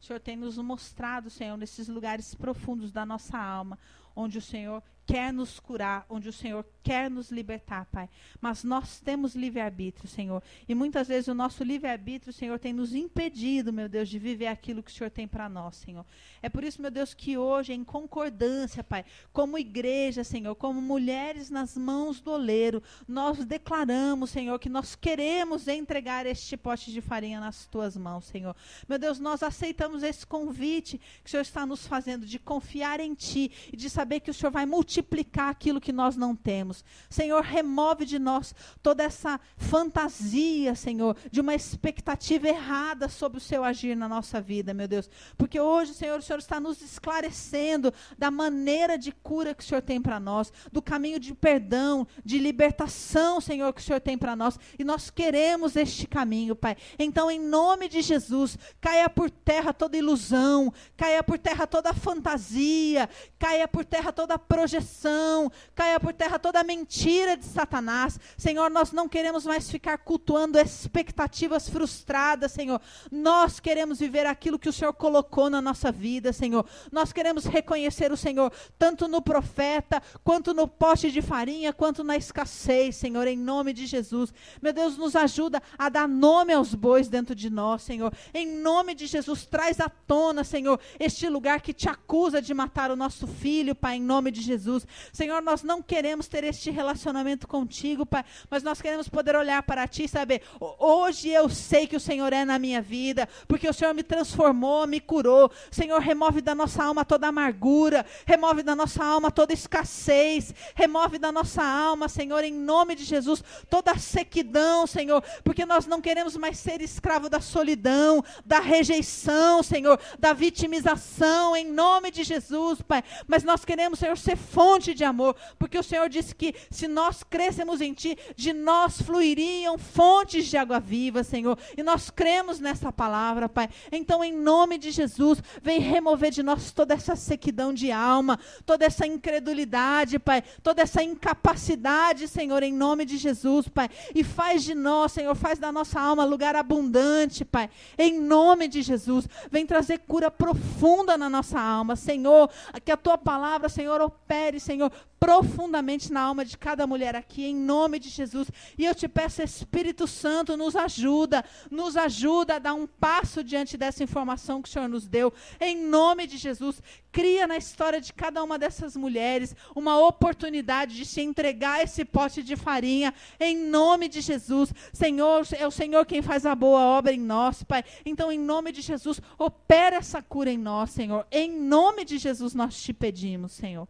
A: O Senhor tem nos mostrado, Senhor, nesses lugares profundos da nossa alma, onde o Senhor quer nos curar, onde o Senhor quer nos libertar, Pai. Mas nós temos livre-arbítrio, Senhor. E muitas vezes o nosso livre-arbítrio, Senhor, tem nos impedido, meu Deus, de viver aquilo que o Senhor tem para nós, Senhor. É por isso, meu Deus, que hoje, em concordância, Pai, como igreja, Senhor, como mulheres nas mãos do oleiro, nós declaramos, Senhor, que nós queremos entregar este pote de farinha nas tuas mãos, Senhor. Meu Deus, nós aceitamos esse convite que o Senhor está nos fazendo de confiar em Ti e de saber que o Senhor vai multiplicar multiplicar aquilo que nós não temos. Senhor, remove de nós toda essa fantasia, Senhor, de uma expectativa errada sobre o seu agir na nossa vida, meu Deus. Porque hoje, Senhor, o Senhor está nos esclarecendo da maneira de cura que o Senhor tem para nós, do caminho de perdão, de libertação, Senhor, que o Senhor tem para nós. E nós queremos este caminho, Pai. Então, em nome de Jesus, caia por terra toda ilusão, caia por terra toda fantasia, caia por terra toda projeção caia por terra toda a mentira de Satanás. Senhor, nós não queremos mais ficar cultuando expectativas frustradas, Senhor. Nós queremos viver aquilo que o Senhor colocou na nossa vida, Senhor. Nós queremos reconhecer o Senhor, tanto no profeta, quanto no poste de farinha, quanto na escassez, Senhor, em nome de Jesus. Meu Deus, nos ajuda a dar nome aos bois dentro de nós, Senhor. Em nome de Jesus, traz à tona, Senhor, este lugar que te acusa de matar o nosso filho, Pai, em nome de Jesus. Senhor, nós não queremos ter este relacionamento contigo, Pai, mas nós queremos poder olhar para Ti e saber: hoje eu sei que o Senhor é na minha vida, porque o Senhor me transformou, me curou. Senhor, remove da nossa alma toda amargura, remove da nossa alma toda escassez, remove da nossa alma, Senhor, em nome de Jesus, toda sequidão, Senhor, porque nós não queremos mais ser escravo da solidão, da rejeição, Senhor, da vitimização, em nome de Jesus, Pai, mas nós queremos, Senhor, ser fonte de amor, porque o Senhor disse que se nós crescemos em Ti, de nós fluiriam fontes de água viva, Senhor. E nós cremos nessa palavra, Pai. Então, em nome de Jesus, vem remover de nós toda essa sequidão de alma, toda essa incredulidade, Pai, toda essa incapacidade, Senhor, em nome de Jesus, Pai. E faz de nós, Senhor, faz da nossa alma lugar abundante, Pai. Em nome de Jesus, vem trazer cura profunda na nossa alma, Senhor. Que a tua palavra, Senhor, opere Senhor, profundamente na alma de cada mulher aqui, em nome de Jesus. E eu te peço, Espírito Santo, nos ajuda, nos ajuda a dar um passo diante dessa informação que o Senhor nos deu, em nome de Jesus. Cria na história de cada uma dessas mulheres uma oportunidade de se entregar esse pote de farinha, em nome de Jesus. Senhor, é o Senhor quem faz a boa obra em nós, Pai. Então, em nome de Jesus, opera essa cura em nós, Senhor. Em nome de Jesus, nós te pedimos, Senhor.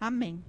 A: Amém.